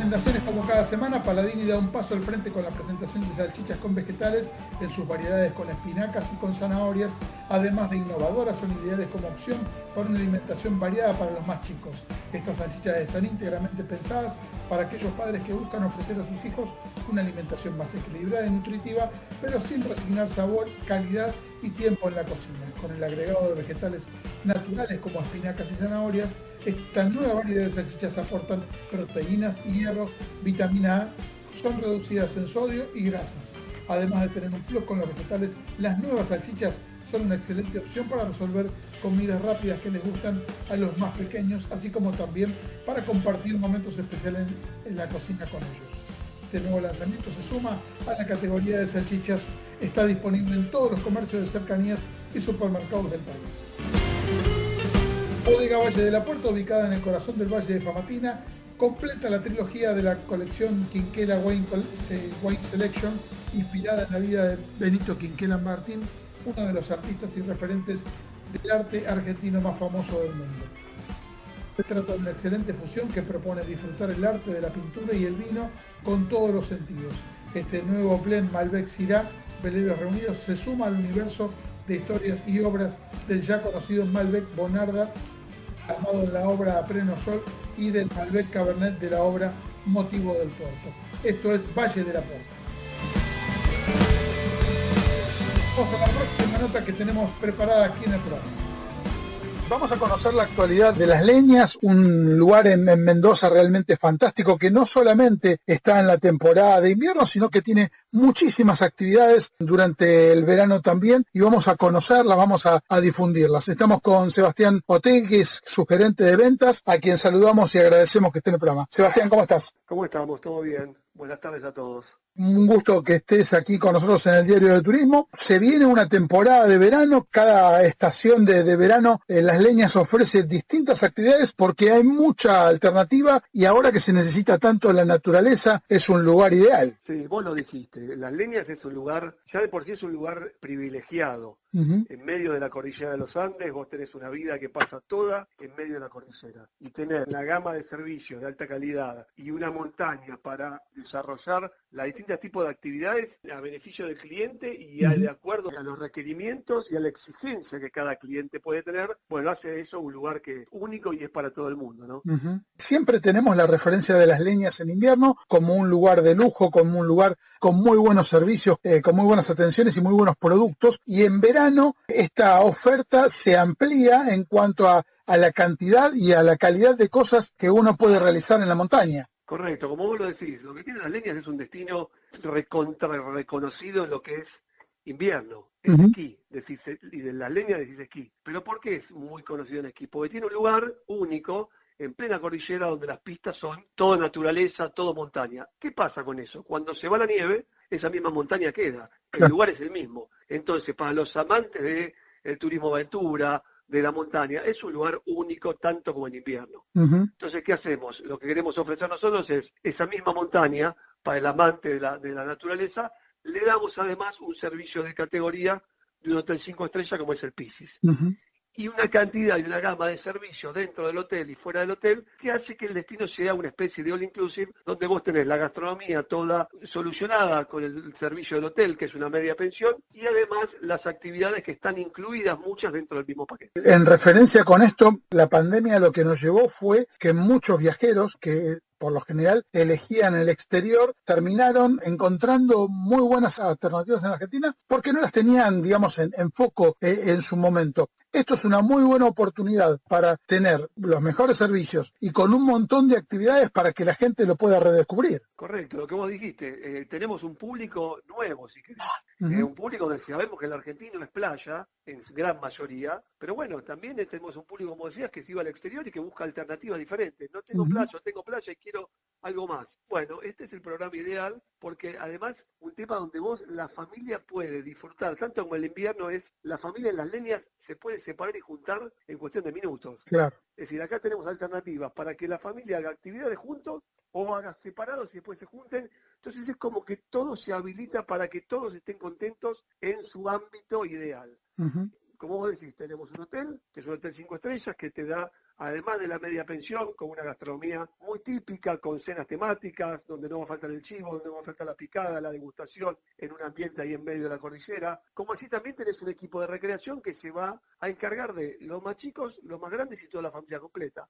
recomendaciones como cada semana. Paladini da un paso al frente con la presentación de salchichas con vegetales en sus variedades con espinacas y con zanahorias, además de innovadoras, son ideales como opción para una alimentación variada para los más chicos. Estas salchichas están íntegramente pensadas para aquellos padres que buscan ofrecer a sus hijos una alimentación más equilibrada y nutritiva, pero sin resignar sabor, calidad y tiempo en la cocina. Con el agregado de vegetales naturales como espinacas y zanahorias, esta nueva variedad de salchichas aportan proteínas hierro, vitamina A, son reducidas en sodio y grasas. Además de tener un plus con los vegetales, las nuevas salchichas son una excelente opción para resolver comidas rápidas que les gustan a los más pequeños, así como también para compartir momentos especiales en la cocina con ellos. Este nuevo lanzamiento se suma a la categoría de salchichas, está disponible en todos los comercios de cercanías y supermercados del país. Bodega Valle de la Puerta, ubicada en el corazón del Valle de Famatina, completa la trilogía de la colección Quinquela Wine Selection, inspirada en la vida de Benito Quinquela Martín, uno de los artistas y referentes del arte argentino más famoso del mundo. Se trata de una excelente fusión que propone disfrutar el arte de la pintura y el vino con todos los sentidos. Este nuevo blend Malbec Syrah, Veleros Reunidos, se suma al universo de historias y obras del ya conocido Malbec Bonarda, armado en la obra A Pleno Sol, y del Malbec Cabernet de la obra Motivo del Puerto. Esto es Valle de la Puerta. Vamos a la próxima nota que tenemos preparada aquí en el programa. Vamos a conocer la actualidad de Las Leñas, un lugar en, en, Mendoza realmente fantástico que no solamente está en la temporada de invierno, sino que tiene muchísimas actividades durante el verano también y vamos a conocerlas, vamos a, a difundirlas. Estamos con Sebastián Otegui, que es su gerente de ventas, a quien saludamos y agradecemos que esté en el programa. Sebastián, ¿cómo estás? ¿Cómo estamos? ¿Todo bien? Buenas tardes a todos. Un gusto que estés aquí con nosotros en el Diario de Turismo. Se viene una temporada de verano, cada estación de, verano en Las Leñas ofrece distintas actividades porque hay mucha alternativa y ahora que se necesita tanto la naturaleza es un lugar ideal. Sí, vos lo dijiste, Las Leñas es un lugar, ya de por sí es un lugar privilegiado. Uh -huh. En medio de la cordillera de los Andes, vos tenés una vida que pasa toda en medio de la cordillera. Y tener una gama de servicios de alta calidad y una montaña para desarrollar los distintos tipos de actividades a beneficio del cliente y de acuerdo a los requerimientos y a la exigencia que cada cliente puede tener, bueno, hace de eso un lugar que es único y es para todo el mundo, ¿no? Uh -huh. Siempre tenemos la referencia de las leñas en invierno como un lugar de lujo, como un lugar con muy buenos servicios, eh, con muy buenas atenciones y muy buenos productos. Y en verano esta oferta se amplía en cuanto a, a la cantidad y a la calidad de cosas que uno puede realizar en la montaña. Correcto, como vos lo decís, lo que tiene las leñas es un destino recontra reconocido en lo que es invierno, es esquí, decís, y de las leñas decís esquí. Pero ¿por qué es muy conocido en esquí? Porque tiene un lugar único en plena cordillera donde las pistas son toda naturaleza, todo montaña. ¿Qué pasa con eso? Cuando se va la nieve, esa misma montaña queda, el lugar es el mismo. Entonces, para los amantes del el turismo aventura, de la montaña, es un lugar único tanto como en invierno. Entonces, ¿qué hacemos? Lo que queremos ofrecer nosotros es esa misma montaña para el amante de la, de la naturaleza, le damos además un servicio de categoría de un hotel 5 estrellas como es el Pisis y una cantidad y una gama de servicios dentro del hotel y fuera del hotel que hace que el destino sea una especie de all inclusive donde vos tenés la gastronomía toda solucionada con el servicio del hotel que es una media pensión y además las actividades que están incluidas muchas dentro del mismo paquete. En referencia con esto, la pandemia lo que nos llevó fue que muchos viajeros que por lo general elegían el exterior, terminaron encontrando muy buenas alternativas en Argentina porque no las tenían, digamos, en, foco eh, en su momento. Esto es una muy buena oportunidad para tener los mejores servicios y con un montón de actividades para que la gente lo pueda redescubrir. Correcto, lo que vos dijiste, eh, tenemos un público nuevo, si querés. Eh, un público donde sabemos que el argentino es playa, en gran mayoría, pero bueno, también tenemos un público, como decías, que se iba al exterior y que busca alternativas diferentes. No tengo playa, tengo playa y quiero algo más. Bueno, este es el programa ideal porque además un tema donde vos, la familia puede disfrutar, tanto como el invierno es, la familia en las líneas se puede separar y juntar en cuestión de minutos. Claro. Es decir, acá tenemos alternativas para que la familia haga actividades juntos o haga separados y después se junten. Entonces es como que todo se habilita para que todos estén contentos en su ámbito ideal. Como vos decís, tenemos un hotel, que es un hotel cinco estrellas, que te da además de la media pensión, con una gastronomía muy típica, con cenas temáticas, donde no va a faltar el chivo, donde no va a faltar la picada, la degustación, en un ambiente ahí en medio de la cordillera. Como así también tenés un equipo de recreación que se va a encargar de los más chicos, los más grandes y toda la familia completa.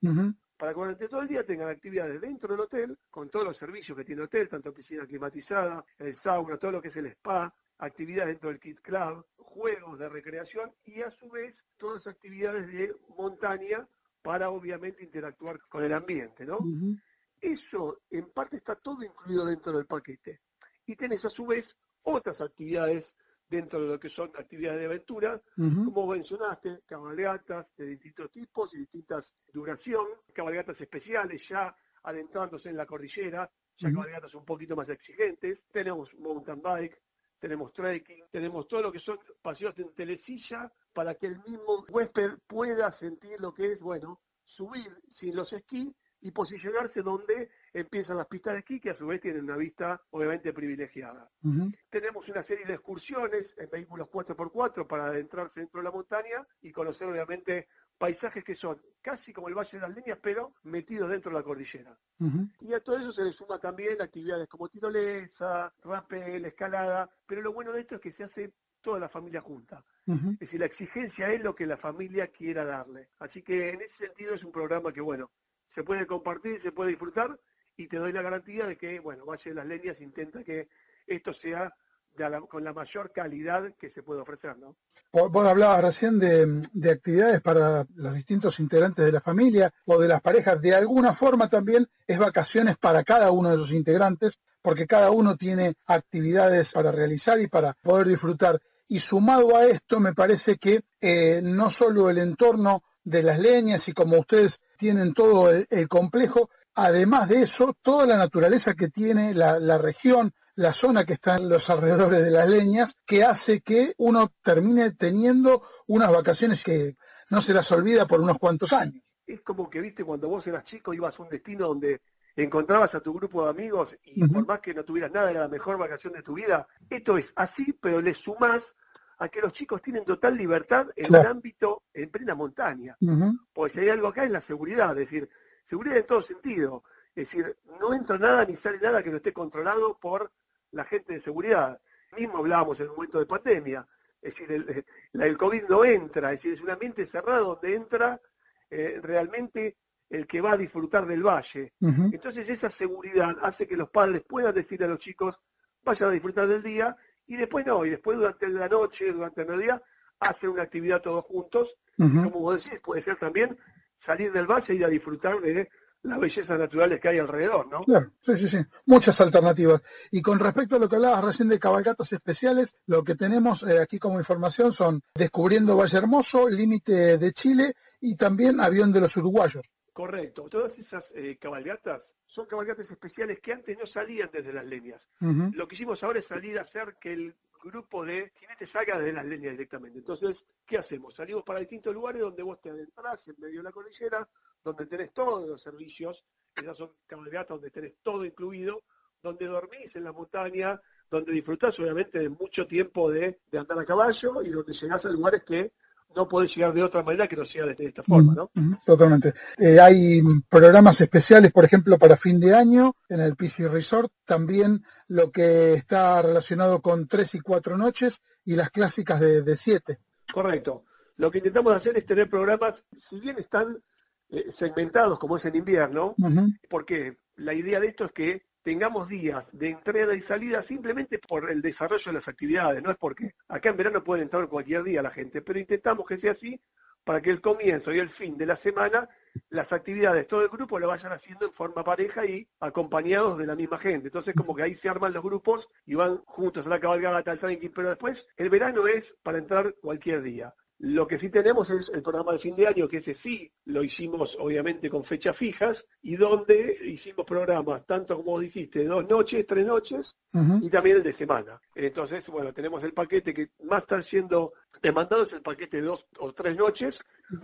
Para que durante todo el día tengan actividades dentro del hotel, con todos los servicios que tiene el hotel, tanto piscina climatizada, el sauna, todo lo que es el spa, actividades dentro del Kids Club, juegos de recreación y a su vez todas actividades de montaña para obviamente interactuar con el ambiente, ¿no? Eso en parte está todo incluido dentro del paquete. Y tenés a su vez otras actividades dentro de lo que son actividades de aventura, como mencionaste, cabalgatas de distintos tipos y distintas duración, cabalgatas especiales ya adentrándose en la cordillera, ya cabalgatas un poquito más exigentes, tenemos mountain bike, tenemos trekking, tenemos todo lo que son paseos en telesilla para que el mismo huésped pueda sentir lo que es, bueno, subir sin los esquí y posicionarse donde empiezan las pistas de esquí, que a su vez tienen una vista obviamente privilegiada. Tenemos una serie de excursiones en vehículos 4x4 para adentrarse dentro de la montaña y conocer obviamente paisajes que son casi como el Valle de las Líneas, pero metidos dentro de la cordillera. Y a todo eso se le suma también actividades como tirolesa, rappel, escalada, pero lo bueno de esto es que se hace toda la familia junta. Es decir, la exigencia es lo que la familia quiera darle. Así que en ese sentido es un programa que, bueno, se puede compartir, se puede disfrutar y te doy la garantía de que, bueno, Valle de las Leñas intenta que esto sea con la mayor calidad que se puede ofrecer, ¿no? Vos hablabas recién de, de, actividades para los distintos integrantes de la familia o de las parejas. De alguna forma también es vacaciones para cada uno de sus integrantes, porque cada uno tiene actividades para realizar y para poder disfrutar. Y sumado a esto, me parece que eh, no solo el entorno de las leñas y como ustedes tienen todo el, complejo, además de eso, toda la naturaleza que tiene la, región, la zona que está en los alrededores de las leñas, que hace que uno termine teniendo unas vacaciones que no se las olvida por unos cuantos años. Es como que, viste, cuando vos eras chico ibas a un destino donde encontrabas a tu grupo de amigos y por más que no tuvieras nada, era la mejor vacación de tu vida. Esto es así, pero le sumás a que los chicos tienen total libertad en el ámbito, en plena montaña. Porque si hay algo acá es la seguridad, es decir, seguridad en todo sentido. Es decir, no entra nada ni sale nada que no esté controlado por la gente de seguridad. Mismo hablábamos en un momento de pandemia. Es decir, el, el COVID no entra, es decir, es un ambiente cerrado donde entra eh, realmente el que va a disfrutar del valle. Entonces esa seguridad hace que los padres puedan decir a los chicos, vayan a disfrutar del día, y después no, y después durante la noche, durante el mediodía, hacen una actividad todos juntos. Como vos decís, puede ser también salir del valle y ir a disfrutar de las bellezas naturales que hay alrededor, ¿no? Claro, sí, sí, sí, muchas alternativas. Y con respecto a lo que hablabas recién de cabalgatas especiales, lo que tenemos eh, aquí como información son Descubriendo Valle Hermoso, Límite de Chile y también Avión de los Uruguayos. Correcto, todas esas eh, cabalgatas son cabalgatas especiales que antes no salían desde las líneas. Lo que hicimos ahora es salir a hacer que el grupo de jinetes salga desde las líneas directamente. Entonces, ¿qué hacemos? Salimos para distintos lugares donde vos te adentrás en medio de la cordillera, donde tenés todos los servicios, esas son cabalgatas donde tenés todo incluido, donde dormís en la montaña, donde disfrutás obviamente de mucho tiempo de, andar a caballo y donde llegás a lugares que no podés llegar de otra manera que no sea de, esta forma, ¿no? totalmente. Eh, hay programas especiales, por ejemplo, para fin de año en el PC Resort, también lo que está relacionado con tres y cuatro noches y las clásicas de, de siete. Correcto. Lo que intentamos hacer es tener programas, si bien están eh, segmentados como es en invierno, porque la idea de esto es que tengamos días de entrada y salida simplemente por el desarrollo de las actividades, no es porque acá en verano pueden entrar cualquier día la gente, pero intentamos que sea así para que el comienzo y el fin de la semana las actividades, todo el grupo lo vayan haciendo en forma pareja y acompañados de la misma gente. Entonces como que ahí se arman los grupos y van juntos a la cabalgata, al trekking, pero después el verano es para entrar cualquier día. Lo que sí tenemos es el programa de fin de año, que ese sí lo hicimos obviamente con fechas fijas y donde hicimos programas, tanto como dijiste, dos noches, tres noches y también el de semana. Entonces, bueno, tenemos el paquete que más está siendo demandado, es el paquete de dos o tres noches,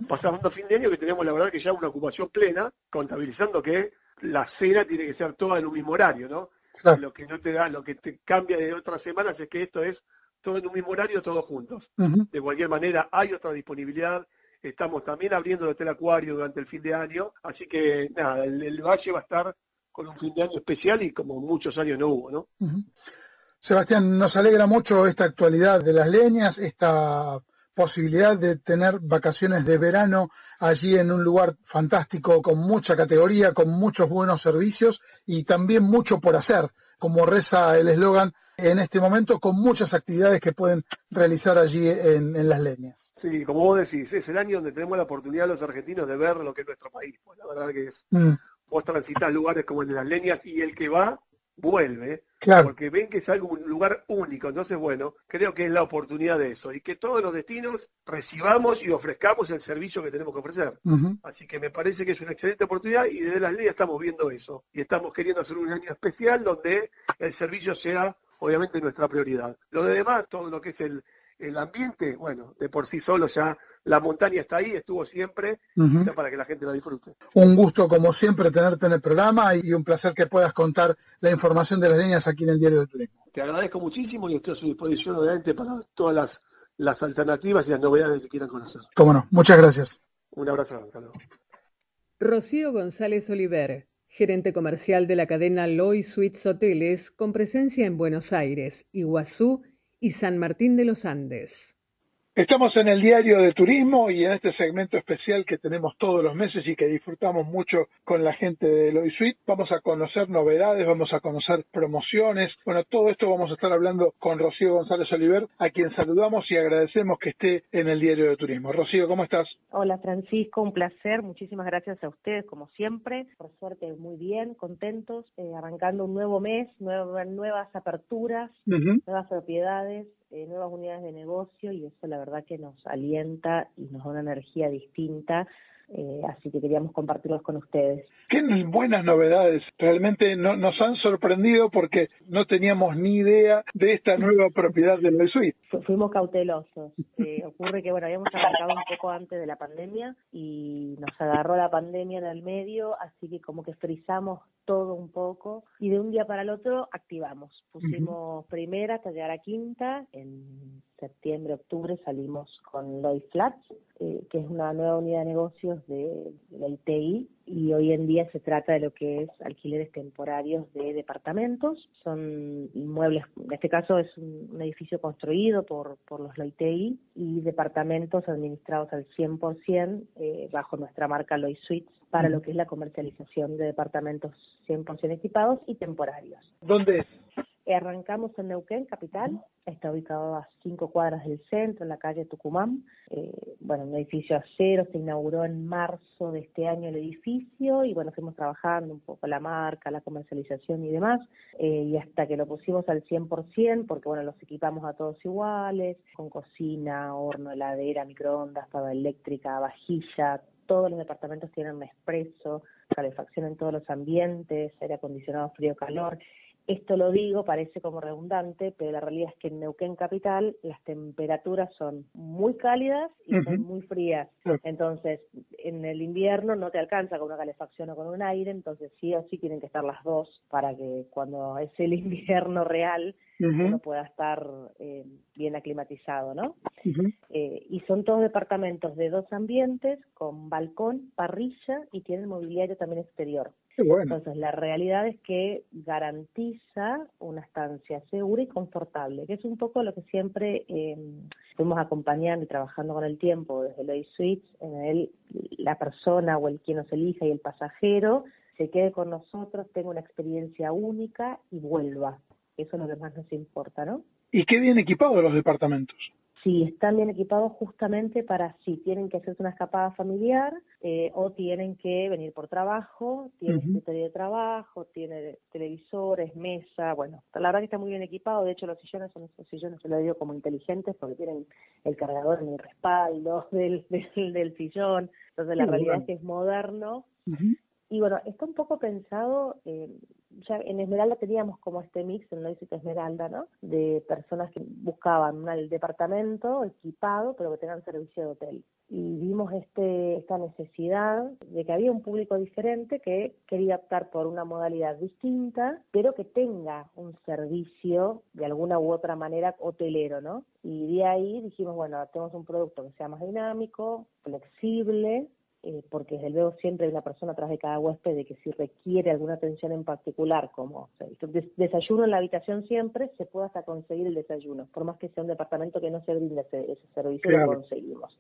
pasando a fin de año que tenemos la verdad que ya una ocupación plena, contabilizando que la cena tiene que ser toda en un mismo horario, ¿no? Lo que no te da, lo que te cambia de otras semanas es que esto es todo en un mismo horario, todos juntos. De cualquier manera, hay otra disponibilidad. Estamos también abriendo el Hotel Acuario durante el fin de año, así que nada, el, Valle va a estar con un fin de año especial y como muchos años no hubo, ¿no? Sebastián, nos alegra mucho esta actualidad de las leñas, esta posibilidad de tener vacaciones de verano allí en un lugar fantástico, con mucha categoría, con muchos buenos servicios y también mucho por hacer, como reza el eslogan, en este momento con muchas actividades que pueden realizar allí en, las leñas. Sí, como vos decís, es el año donde tenemos la oportunidad los argentinos de ver lo que es nuestro país. Pues la verdad que es, mm. vos transitas lugares como el de las leñas y el que va vuelve, porque ven que es algo, un lugar único. Entonces, bueno, creo que es la oportunidad de eso y que todos los destinos recibamos y ofrezcamos el servicio que tenemos que ofrecer. Así que me parece que es una excelente oportunidad y desde las leyes estamos viendo eso. Y estamos queriendo hacer un año especial donde el servicio sea obviamente nuestra prioridad. Lo de demás, todo lo que es el, ambiente, bueno, de por sí solo ya la montaña está ahí, estuvo siempre, para que la gente la disfrute. Un gusto, como siempre, tenerte en el programa y un placer que puedas contar la información de las líneas aquí en el Diario de Turismo. Te agradezco muchísimo y estoy a su disposición, obviamente, para todas las, las alternativas y las novedades que quieran conocer. Cómo no, muchas gracias. Un abrazo, hasta Rocío González Oliver gerente comercial de la cadena Loy Suites Hoteles, con presencia en Buenos Aires, Iguazú y San Martín de los Andes. Estamos en el diario de turismo y en este segmento especial que tenemos todos los meses y que disfrutamos mucho con la gente de Loy Suite. Vamos a conocer novedades, vamos a conocer promociones. Bueno, todo esto vamos a estar hablando con Rocío González Oliver, a quien saludamos y agradecemos que esté en el diario de turismo. Rocío, ¿cómo estás? Hola Francisco, un placer. Muchísimas gracias a ustedes como siempre. Por suerte, muy bien, contentos, eh, arrancando un nuevo mes, nuevas, nuevas aperturas, nuevas propiedades eh, nuevas unidades de negocio y eso la verdad que nos alienta y nos da una energía distinta eh, así que queríamos compartirlos con ustedes. Qué buenas novedades, realmente nos han sorprendido porque no teníamos ni idea de esta nueva propiedad de la suite. fuimos cautelosos. Eh, ocurre que bueno, habíamos arrancado un poco antes de la pandemia y nos agarró la pandemia en el medio, así que como que frizamos todo un poco y de un día para el otro activamos. Pusimos primera hasta llegar a quinta en septiembre, octubre salimos con Loy Flats, eh, que es una nueva unidad de negocios de, la ITI y hoy en día se trata de lo que es alquileres temporarios de departamentos. Son inmuebles, en este caso es un, edificio construido por, por los LOITI y departamentos administrados al 100% eh, bajo nuestra marca Loy Suites para lo que es la comercialización de departamentos 100% equipados y temporarios. ¿Dónde es? Arrancamos en Neuquén, capital, está ubicado a cinco cuadras del centro, en la calle Tucumán. Eh, bueno, un edificio acero, se inauguró en marzo de este año el edificio y bueno, fuimos trabajando un poco la marca, la comercialización y demás, eh, y hasta que lo pusimos al 100%, porque bueno, los equipamos a todos iguales, con cocina, horno, heladera, microondas, pava eléctrica, vajilla, todos los departamentos tienen un expreso, calefacción en todos los ambientes, aire acondicionado frío-calor. Esto lo digo, parece como redundante, pero la realidad es que en Neuquén Capital las temperaturas son muy cálidas y son muy frías. Entonces, en el invierno no te alcanza con una calefacción o con un aire, entonces sí o sí tienen que estar las dos para que cuando es el [laughs] invierno real uno pueda estar eh, bien aclimatizado, ¿no? eh, y son todos departamentos de dos ambientes con balcón, parrilla y tienen mobiliario también exterior. Entonces, la realidad es que garantiza una estancia segura y confortable, que es un poco lo que siempre eh, fuimos acompañando y trabajando con el tiempo desde Loy Suites, en el la persona o el quien nos elija y el pasajero se quede con nosotros, tenga una experiencia única y vuelva. Eso es lo que más nos importa, ¿no? ¿Y qué bien equipados los departamentos? Si están bien equipados justamente para si tienen que hacerse una escapada familiar eh, o tienen que venir por trabajo, tiene escritorio de trabajo, tiene televisores, mesa, bueno, la verdad que está muy bien equipado, de hecho los sillones son estos sillones, se lo digo como inteligentes porque tienen el cargador en el respaldo [laughs] del, del, sillón, entonces la realidad es que es moderno. Y bueno, está un poco pensado, eh, ya en Esmeralda teníamos como este mix, en Loisit Esmeralda, ¿no? De personas que buscaban un departamento equipado, pero que tengan servicio de hotel. Y vimos este, esta necesidad de que había un público diferente que quería optar por una modalidad distinta, pero que tenga un servicio de alguna u otra manera hotelero, ¿no? Y de ahí dijimos, bueno, tenemos un producto que sea más dinámico, flexible, eh, porque desde luego siempre hay una persona atrás de cada huésped de que si requiere alguna atención en particular, como desayuno en la habitación siempre, se puede hasta conseguir el desayuno, por más que sea un departamento que no se brinde ese, servicio, lo conseguimos.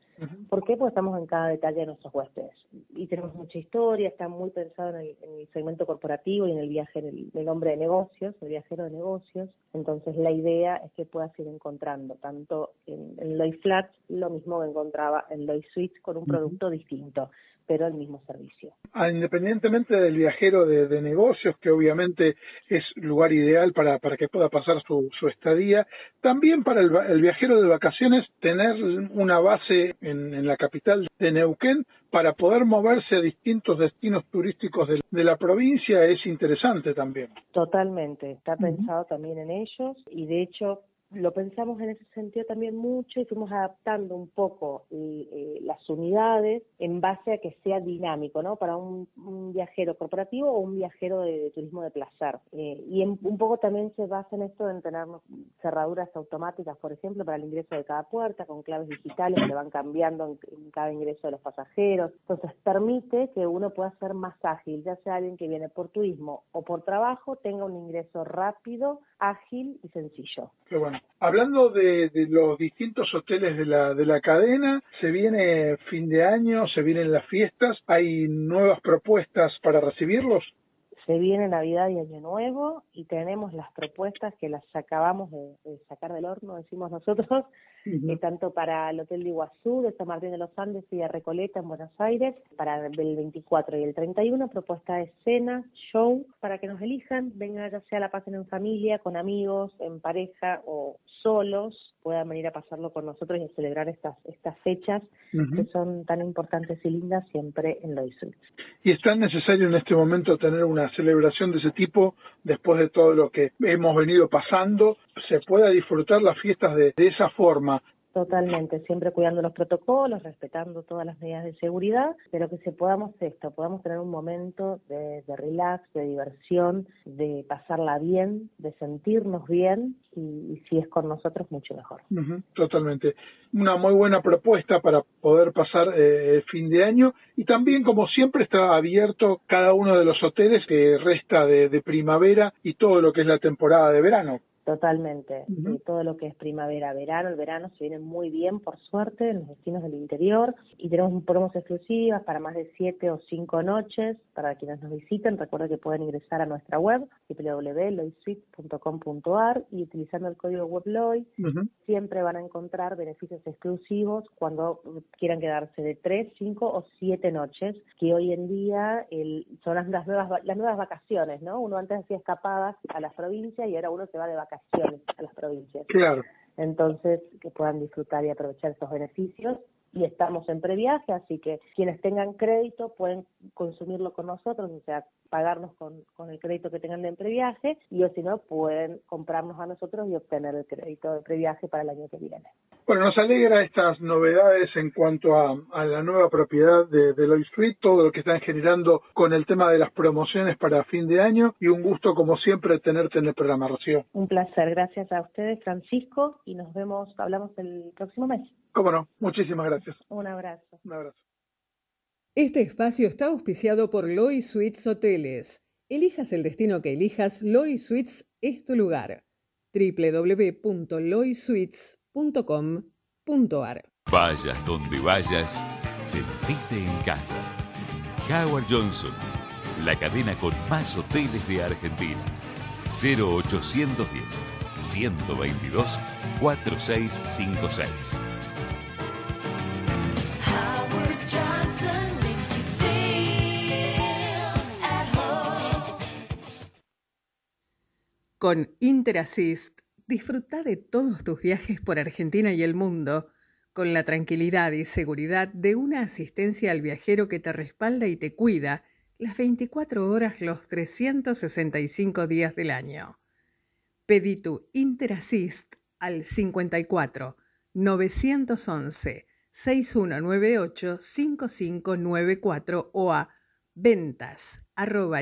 ¿Por qué? Porque estamos en cada detalle de nuestros huéspedes. Y tenemos mucha historia, está muy pensado en el, segmento corporativo y en el viaje del, hombre de negocios, el viajero de negocios, entonces la idea es que puedas ir encontrando tanto en, en Loy Flats lo mismo que encontraba en Loy Suites con un producto distinto pero el mismo servicio. Ah, independientemente del viajero de, negocios, que obviamente es lugar ideal para, para que pueda pasar su, su estadía, también para el, viajero de vacaciones tener una base en, en, la capital de Neuquén para poder moverse a distintos destinos turísticos de, de la provincia es interesante también. Totalmente, está pensado también en ellos y de hecho lo pensamos en ese sentido también mucho y fuimos adaptando un poco eh, las unidades en base a que sea dinámico, ¿no? Para un, viajero corporativo o un viajero de, turismo de placer. Eh, y un poco también se basa en esto en tener cerraduras automáticas, por ejemplo, para el ingreso de cada puerta, con claves digitales que van cambiando en, cada ingreso de los pasajeros. Entonces, permite que uno pueda ser más ágil, ya sea alguien que viene por turismo o por trabajo, tenga un ingreso rápido, ágil y sencillo. Qué bueno. Hablando de, los distintos hoteles de la, de la cadena, se viene fin de año, se vienen las fiestas, ¿hay nuevas propuestas para recibirlos? Se viene Navidad y Año Nuevo y tenemos las propuestas que las acabamos de, sacar del horno, decimos nosotros, eh, tanto para el Hotel de Iguazú, de San Martín de los Andes y de Recoleta en Buenos Aires, para el 24 y el 31, propuesta de cena, show, para que nos elijan, vengan ya sea la pasen en familia, con amigos, en pareja o solos, puedan venir a pasarlo con nosotros y a celebrar estas estas fechas que son tan importantes y lindas siempre en Loisut. Y es tan necesario en este momento tener una celebración de ese tipo después de todo lo que hemos venido pasando, se pueda disfrutar las fiestas de, de esa forma, Totalmente, siempre cuidando los protocolos, respetando todas las medidas de seguridad, pero que se podamos esto, podamos tener un momento de, relax, de diversión, de pasarla bien, de sentirnos bien y, si es con nosotros mucho mejor. totalmente, una muy buena propuesta para poder pasar eh, el fin de año y también como siempre está abierto cada uno de los hoteles que resta de primavera y todo lo que es la temporada de verano. Totalmente. todo lo que es primavera, verano, el verano se viene muy bien, por suerte, en los destinos del interior. Y tenemos promos exclusivas para más de siete o cinco noches para quienes nos visiten. Recuerden que pueden ingresar a nuestra web www.loisuite.com.ar y utilizando el código web siempre van a encontrar beneficios exclusivos cuando quieran quedarse de tres, cinco o siete noches, que hoy en día el, son las, nuevas, las nuevas vacaciones, ¿no? Uno antes hacía escapadas a las provincias y ahora uno se va de vacaciones a las provincias. Claro. Entonces, que puedan disfrutar y aprovechar estos beneficios y estamos en previaje, así que quienes tengan crédito pueden consumirlo con nosotros, o sea, pagarnos con, con el crédito que tengan de previaje y o si no, pueden comprarnos a nosotros y obtener el crédito de previaje para el año que viene. Bueno, nos alegra estas novedades en cuanto a, a la nueva propiedad de, de Street, todo lo que están generando con el tema de las promociones para fin de año y un gusto como siempre tenerte en el programa, Rocío. Un placer, gracias a ustedes, Francisco, y nos vemos, hablamos el próximo mes. Cómo no, muchísimas gracias. Un abrazo. Un abrazo. Este espacio está auspiciado por Loy Suites Hoteles. Elijas el destino que elijas, Loy Suites es tu lugar. www.loysuites.com.ar Vayas donde vayas, sentite en casa. Howard Johnson, la cadena con más hoteles de Argentina. 0810 122 4656. Con Interassist, disfruta de todos tus viajes por Argentina y el mundo con la tranquilidad y seguridad de una asistencia al viajero que te respalda y te cuida las 24 horas los 365 días del año. Pedí tu Interassist al 54 911 6198 5594 o a ventas arroba.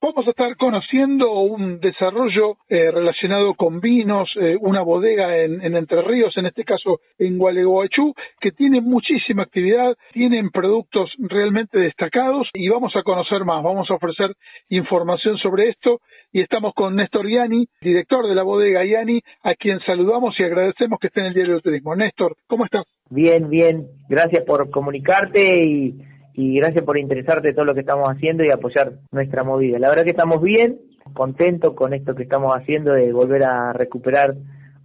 Vamos a estar conociendo un desarrollo eh, relacionado con vinos, eh, una bodega en, Entre Ríos, en este caso en Gualeguaychú, que tiene muchísima actividad, tienen productos realmente destacados y vamos a conocer más, vamos a ofrecer información sobre esto y estamos con Néstor Gianni, director de la bodega Gianni, a quien saludamos y agradecemos que esté en el Diario del Turismo. Néstor, ¿cómo estás? Bien, bien, gracias por comunicarte y y gracias por interesarte en todo lo que estamos haciendo y apoyar nuestra movida. La verdad que estamos bien, contentos con esto que estamos haciendo de volver a recuperar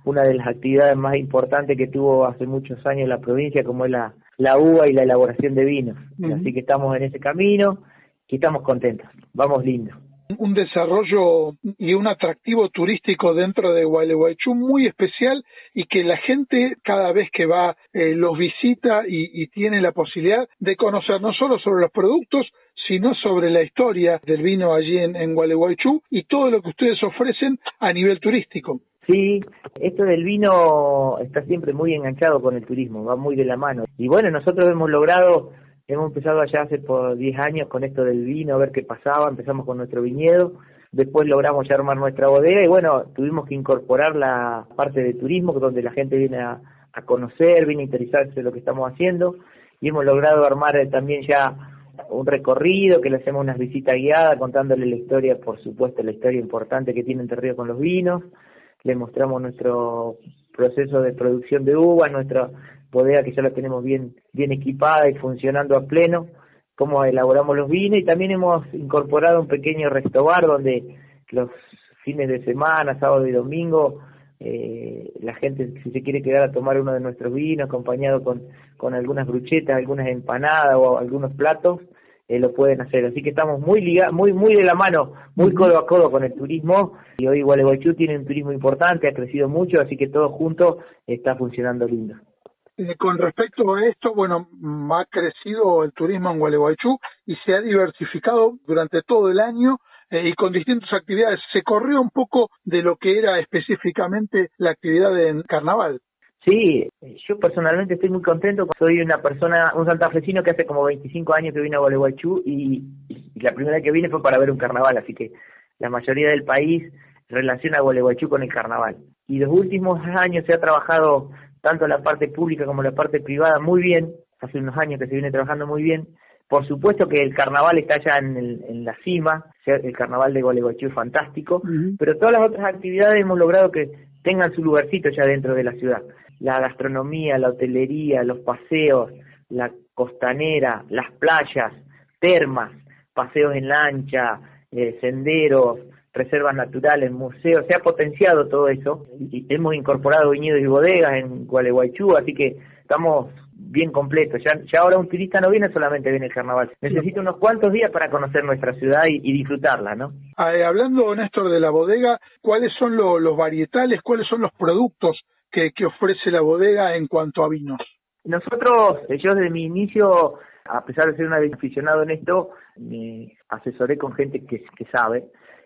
una de las actividades más importantes que tuvo hace muchos años la provincia, como es la, la uva y la elaboración de vinos. Así que estamos en ese camino y estamos contentos. Vamos lindo un desarrollo y un atractivo turístico dentro de Gualeguaychú muy especial y que la gente cada vez que va eh, los visita y, tiene la posibilidad de conocer no solo sobre los productos, sino sobre la historia del vino allí en, en Gualeguaychú y todo lo que ustedes ofrecen a nivel turístico. Sí, esto del vino está siempre muy enganchado con el turismo, va muy de la mano. Y bueno, nosotros hemos logrado Hemos empezado allá hace por 10 años con esto del vino, a ver qué pasaba, empezamos con nuestro viñedo, después logramos ya armar nuestra bodega y bueno, tuvimos que incorporar la parte de turismo, donde la gente viene a, conocer, viene a interesarse de lo que estamos haciendo. Y hemos logrado armar eh, también ya un recorrido, que le hacemos unas visitas guiadas contándole la historia, por supuesto, la historia importante que tiene Entre Ríos con los vinos, le mostramos nuestro proceso de producción de uva, nuestro bodega que ya la tenemos bien, bien equipada y funcionando a pleno, cómo elaboramos los vinos y también hemos incorporado un pequeño restobar donde los fines de semana, sábado y domingo, eh, la gente si se quiere quedar a tomar uno de nuestros vinos acompañado con, con algunas bruchetas, algunas empanadas o algunos platos, eh, lo pueden hacer. Así que estamos muy ligados, muy, muy de la mano, muy codo a codo con el turismo y hoy Gualeguaychú tiene un turismo importante, ha crecido mucho, así que todo junto está funcionando lindo. Con respecto a esto, bueno, ha crecido el turismo en Gualeguaychú y se ha diversificado durante todo el año eh, y con distintas actividades. Se corrió un poco de lo que era específicamente la actividad en carnaval. Sí, yo personalmente estoy muy contento. Soy una persona, un santafesino que hace como 25 años que vine a Gualeguaychú y, y la primera vez que vine fue para ver un carnaval, así que la mayoría del país relaciona a Gualeguaychú con el carnaval. Y los últimos años se ha trabajado tanto la parte pública como la parte privada muy bien, hace unos años que se viene trabajando muy bien. Por supuesto que el carnaval está ya en, la cima, el carnaval de Gualeguaychú es fantástico, pero todas las otras actividades hemos logrado que tengan su lugarcito ya dentro de la ciudad. La gastronomía, la hotelería, los paseos, la costanera, las playas, termas, paseos en lancha, eh, senderos, reservas naturales, museos, se ha potenciado todo eso y hemos incorporado viñedos y bodegas en Gualeguaychú, así que estamos bien completos. Ya, ya ahora un turista no viene solamente viene el carnaval, necesita unos cuantos días para conocer nuestra ciudad y, disfrutarla, ¿no? Ah, eh, hablando, Néstor, de la bodega, ¿cuáles son los varietales, cuáles son los productos que, que ofrece la bodega en cuanto a vinos? Nosotros, eh, yo desde mi inicio, a pesar de ser un aficionado en esto, me asesoré con gente que, que sabe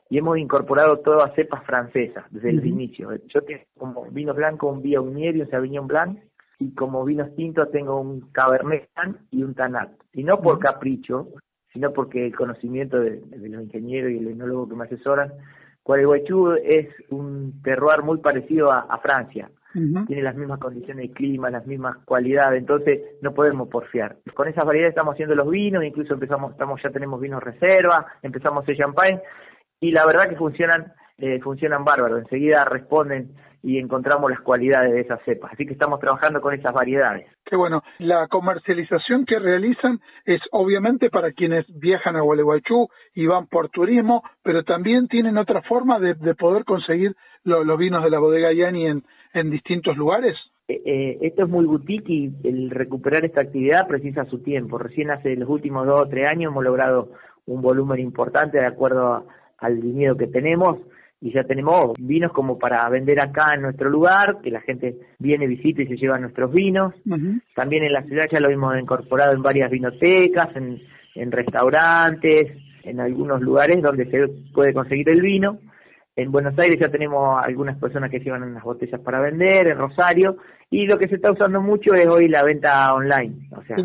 y hemos incorporado todas cepas francesas desde el inicio. Yo tengo como vino blanco un Viognier y un Sauvignon Blanc y como vinos tintos tengo un Cabernet Franc y un Tanat. Y no por capricho, sino porque el conocimiento de, los ingenieros y el enólogo que me asesoran, Gualeguaychú es un terroir muy parecido a, Francia. Tiene las mismas condiciones de clima, las mismas cualidades, entonces no podemos porfiar. Con esas variedades estamos haciendo los vinos, incluso empezamos, estamos ya tenemos vinos reserva, empezamos el champagne y la verdad que funcionan eh, funcionan bárbaro, enseguida responden y encontramos las cualidades de esas cepas. Así que estamos trabajando con esas variedades. Qué bueno. La comercialización que realizan es obviamente para quienes viajan a Gualeguaychú y van por turismo, pero también tienen otra forma de, poder conseguir los vinos de la bodega Yani en, en distintos lugares. Eh, eh, esto es muy boutique y el recuperar esta actividad precisa su tiempo. Recién hace los últimos dos o tres años hemos logrado un volumen importante de acuerdo a al viñedo que tenemos y ya tenemos vinos como para vender acá en nuestro lugar, que la gente viene, visita y se lleva nuestros vinos. También en la ciudad ya lo hemos incorporado en varias vinotecas, en, en restaurantes, en algunos lugares donde se puede conseguir el vino. En Buenos Aires ya tenemos algunas personas que llevan unas botellas para vender, en Rosario, y lo que se está usando mucho es hoy la venta online. O sea,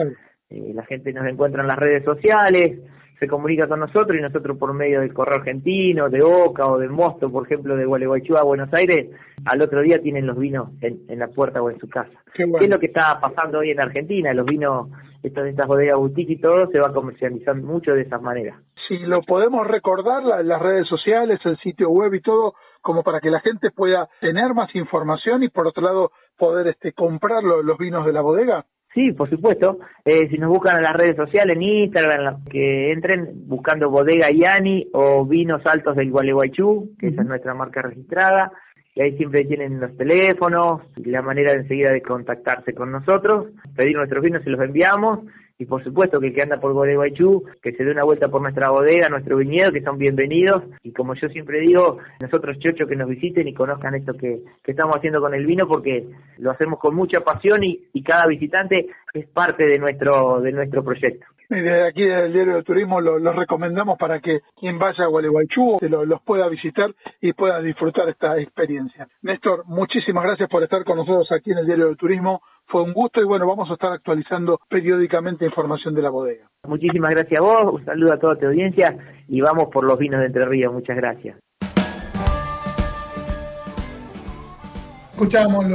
eh, la gente nos encuentra en las redes sociales, se comunica con nosotros y nosotros por medio del correo argentino, de Oca o de Mosto, por ejemplo, de Gualeguaychú a Buenos Aires, al otro día tienen los vinos en, la puerta o en su casa. Qué, es lo que está pasando hoy en Argentina? Los vinos, estas, estas bodegas boutique y todo, se va comercializando mucho de esa manera. Si lo podemos recordar, las redes sociales, el sitio web y todo, como para que la gente pueda tener más información y por otro lado poder este comprar los vinos de la bodega. Sí, por supuesto. Eh, si nos buscan en las redes sociales, en Instagram, que entren buscando Bodega Yani o Vinos Altos del Gualeguaychú, que esa es nuestra marca registrada. Y ahí siempre tienen los teléfonos, la manera de enseguida de contactarse con nosotros, pedir nuestros vinos y los enviamos y por supuesto que el que anda por Gualeguaychú, que se dé una vuelta por nuestra bodega, nuestro viñedo, que son bienvenidos. Y como yo siempre digo, nosotros chocho que nos visiten y conozcan esto que, estamos haciendo con el vino, porque lo hacemos con mucha pasión y, y cada visitante es parte de nuestro, de nuestro proyecto. Y aquí, desde el Diario de Turismo, los recomendamos para que quien vaya a Gualeguaychú los pueda visitar y pueda disfrutar esta experiencia. Néstor, muchísimas gracias por estar con nosotros aquí en el Diario de Turismo. Fue un gusto y bueno, vamos a estar actualizando periódicamente información de la bodega. Muchísimas gracias a vos, un saludo a toda tu audiencia y vamos por los vinos de Entre Ríos. Muchas gracias. Escuchamos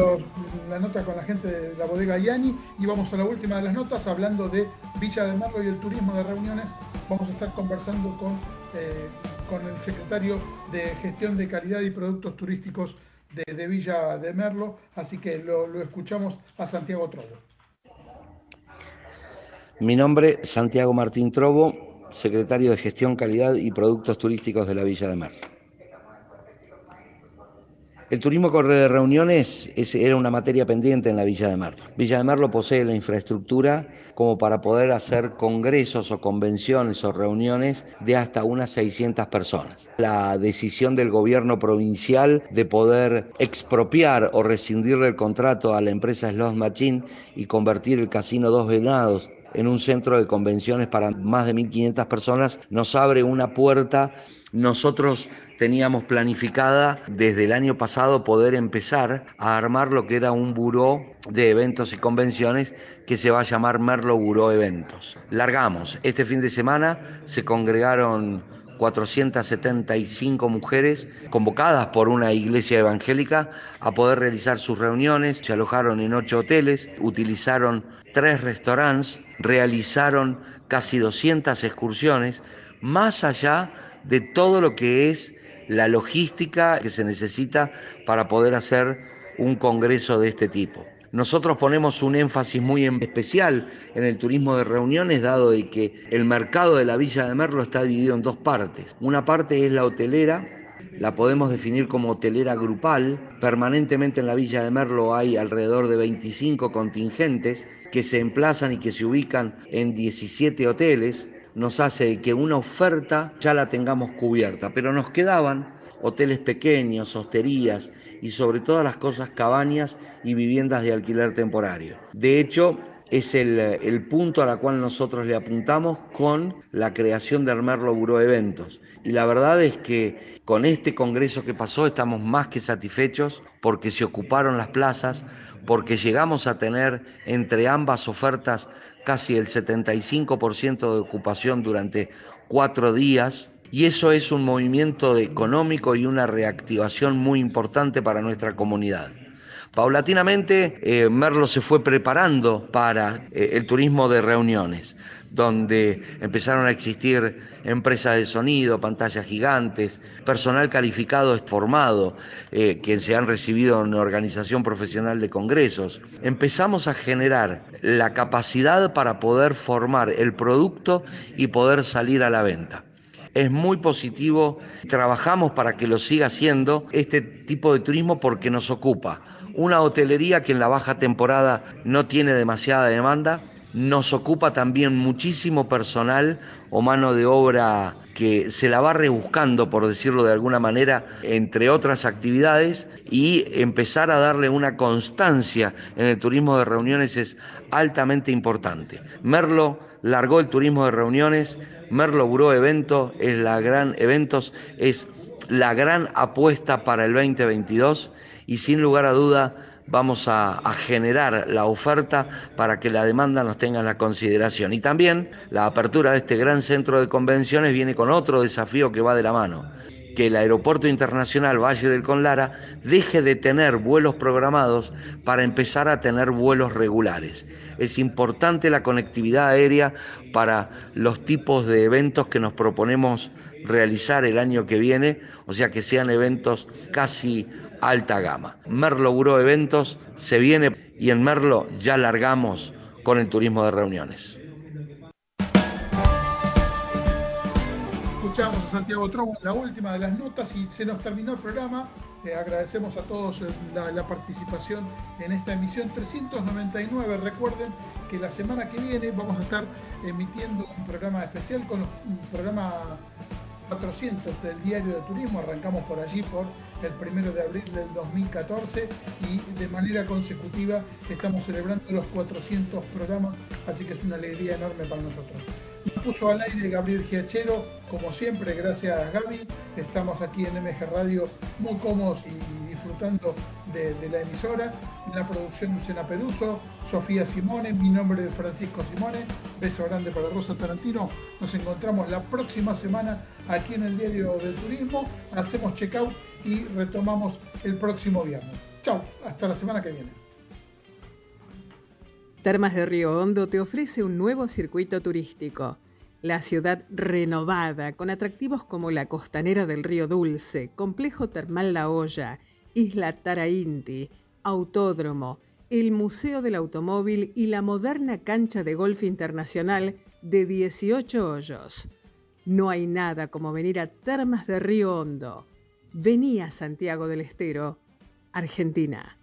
la nota con la gente de la bodega Yani y vamos a la última de las notas hablando de Villa de Merlo y el turismo de reuniones. Vamos a estar conversando con, eh, con el secretario de Gestión de Calidad y Productos Turísticos de, Villa de Merlo, así que lo, lo escuchamos a Santiago Trobo. Mi nombre es Santiago Martín Trobo, secretario de Gestión, Calidad y Productos Turísticos de la Villa de Merlo. El turismo de reuniones era una materia pendiente en la Villa de Merlo. Villa de Merlo posee la infraestructura como para poder hacer congresos o convenciones o reuniones de hasta unas 600 personas. La decisión del gobierno provincial de poder expropiar o rescindirle el contrato a la empresa Slot Machine y convertir el Casino Dos Venados en un centro de convenciones para más de 1.500 personas, nos abre una puerta. Nosotros teníamos planificada desde el año pasado poder empezar a armar lo que era un buró de eventos y convenciones que se va a llamar Merlo Buró Eventos. Largamos. Este fin de semana se congregaron 475 mujeres convocadas por una iglesia evangélica a poder realizar sus reuniones. Se alojaron en ocho hoteles, utilizaron tres restaurantes, realizaron casi 200 excursiones, más allá de todo lo que es la logística que se necesita para poder hacer un congreso de este tipo. Nosotros ponemos un énfasis muy especial en el turismo de reuniones, dado de que el mercado de la Villa de Merlo está dividido en dos partes. Una parte es la hotelera, la podemos definir como hotelera grupal. Permanentemente en la Villa de Merlo hay alrededor de 25 contingentes que se emplazan y que se ubican en 17 hoteles. Nos hace que una oferta ya la tengamos cubierta, pero nos quedaban hoteles pequeños, hosterías y sobre todas las cosas cabañas y viviendas de alquiler temporario. De hecho, es el, punto a la cual nosotros le apuntamos con la creación de Merlo Buró Eventos. Y la verdad es que con este congreso que pasó estamos más que satisfechos porque se ocuparon las plazas, porque llegamos a tener entre ambas ofertas casi el 75% de ocupación durante cuatro días y eso es un movimiento económico y una reactivación muy importante para nuestra comunidad. Paulatinamente, eh, Merlo se fue preparando para eh, el turismo de reuniones, donde empezaron a existir empresas de sonido, pantallas gigantes, personal calificado formado, eh, se han recibido en organización profesional de congresos. Empezamos a generar la capacidad para poder formar el producto y poder salir a la venta es muy positivo. Trabajamos para que lo siga siendo este tipo de turismo porque nos ocupa. Una hotelería que en la baja temporada no tiene demasiada demanda, nos ocupa también muchísimo personal o mano de obra que se la va rebuscando, por decirlo de alguna manera, entre otras actividades, y empezar a darle una constancia en el turismo de reuniones es altamente importante. Merlo largó el turismo de reuniones, Merlo Buró Evento es la gran, Eventos es la gran apuesta para el 2022 y sin lugar a duda vamos a, generar la oferta para que la demanda nos tenga en la consideración. Y también la apertura de este gran centro de convenciones viene con otro desafío que va de la mano que el Aeropuerto Internacional Valle del Conlara deje de tener vuelos programados para empezar a tener vuelos regulares. Es importante la conectividad aérea para los tipos de eventos que nos proponemos realizar el año que viene, o sea que sean eventos casi alta gama. Merlo Buró Eventos se viene y en Merlo ya largamos con el turismo de reuniones. escuchamos a Santiago Trobo la última de las notas y se nos terminó el programa. Eh, agradecemos a todos eh, la, participación en esta emisión 399. Recuerden que la semana que viene vamos a estar emitiendo un programa especial con un programa 400 del Diario de Turismo. Arrancamos por allí por el primero de abril del 2014 y de manera consecutiva estamos celebrando los 400 programas, así que es una alegría enorme para nosotros. Nos puso al aire Gabriel Giachero, como siempre, gracias Gaby. Estamos aquí en MG Radio muy cómodos y disfrutando de, la emisora. La producción Luciana Peruso, Sofía Simone, mi nombre es Francisco Simone. Beso grande para Rosa Tarantino. Nos encontramos la próxima semana aquí en el Diario del Turismo. Hacemos checkout y retomamos el próximo viernes. Chao, hasta la semana que viene. Termas de Río Hondo te ofrece un nuevo circuito turístico. La ciudad renovada, con atractivos como la costanera del Río Dulce, Complejo Termal La Olla, Isla Tarainti, Autódromo, el Museo del Automóvil y la moderna cancha de golf internacional de 18 hoyos. No hay nada como venir a Termas de Río Hondo. Vení a Santiago del Estero, Argentina.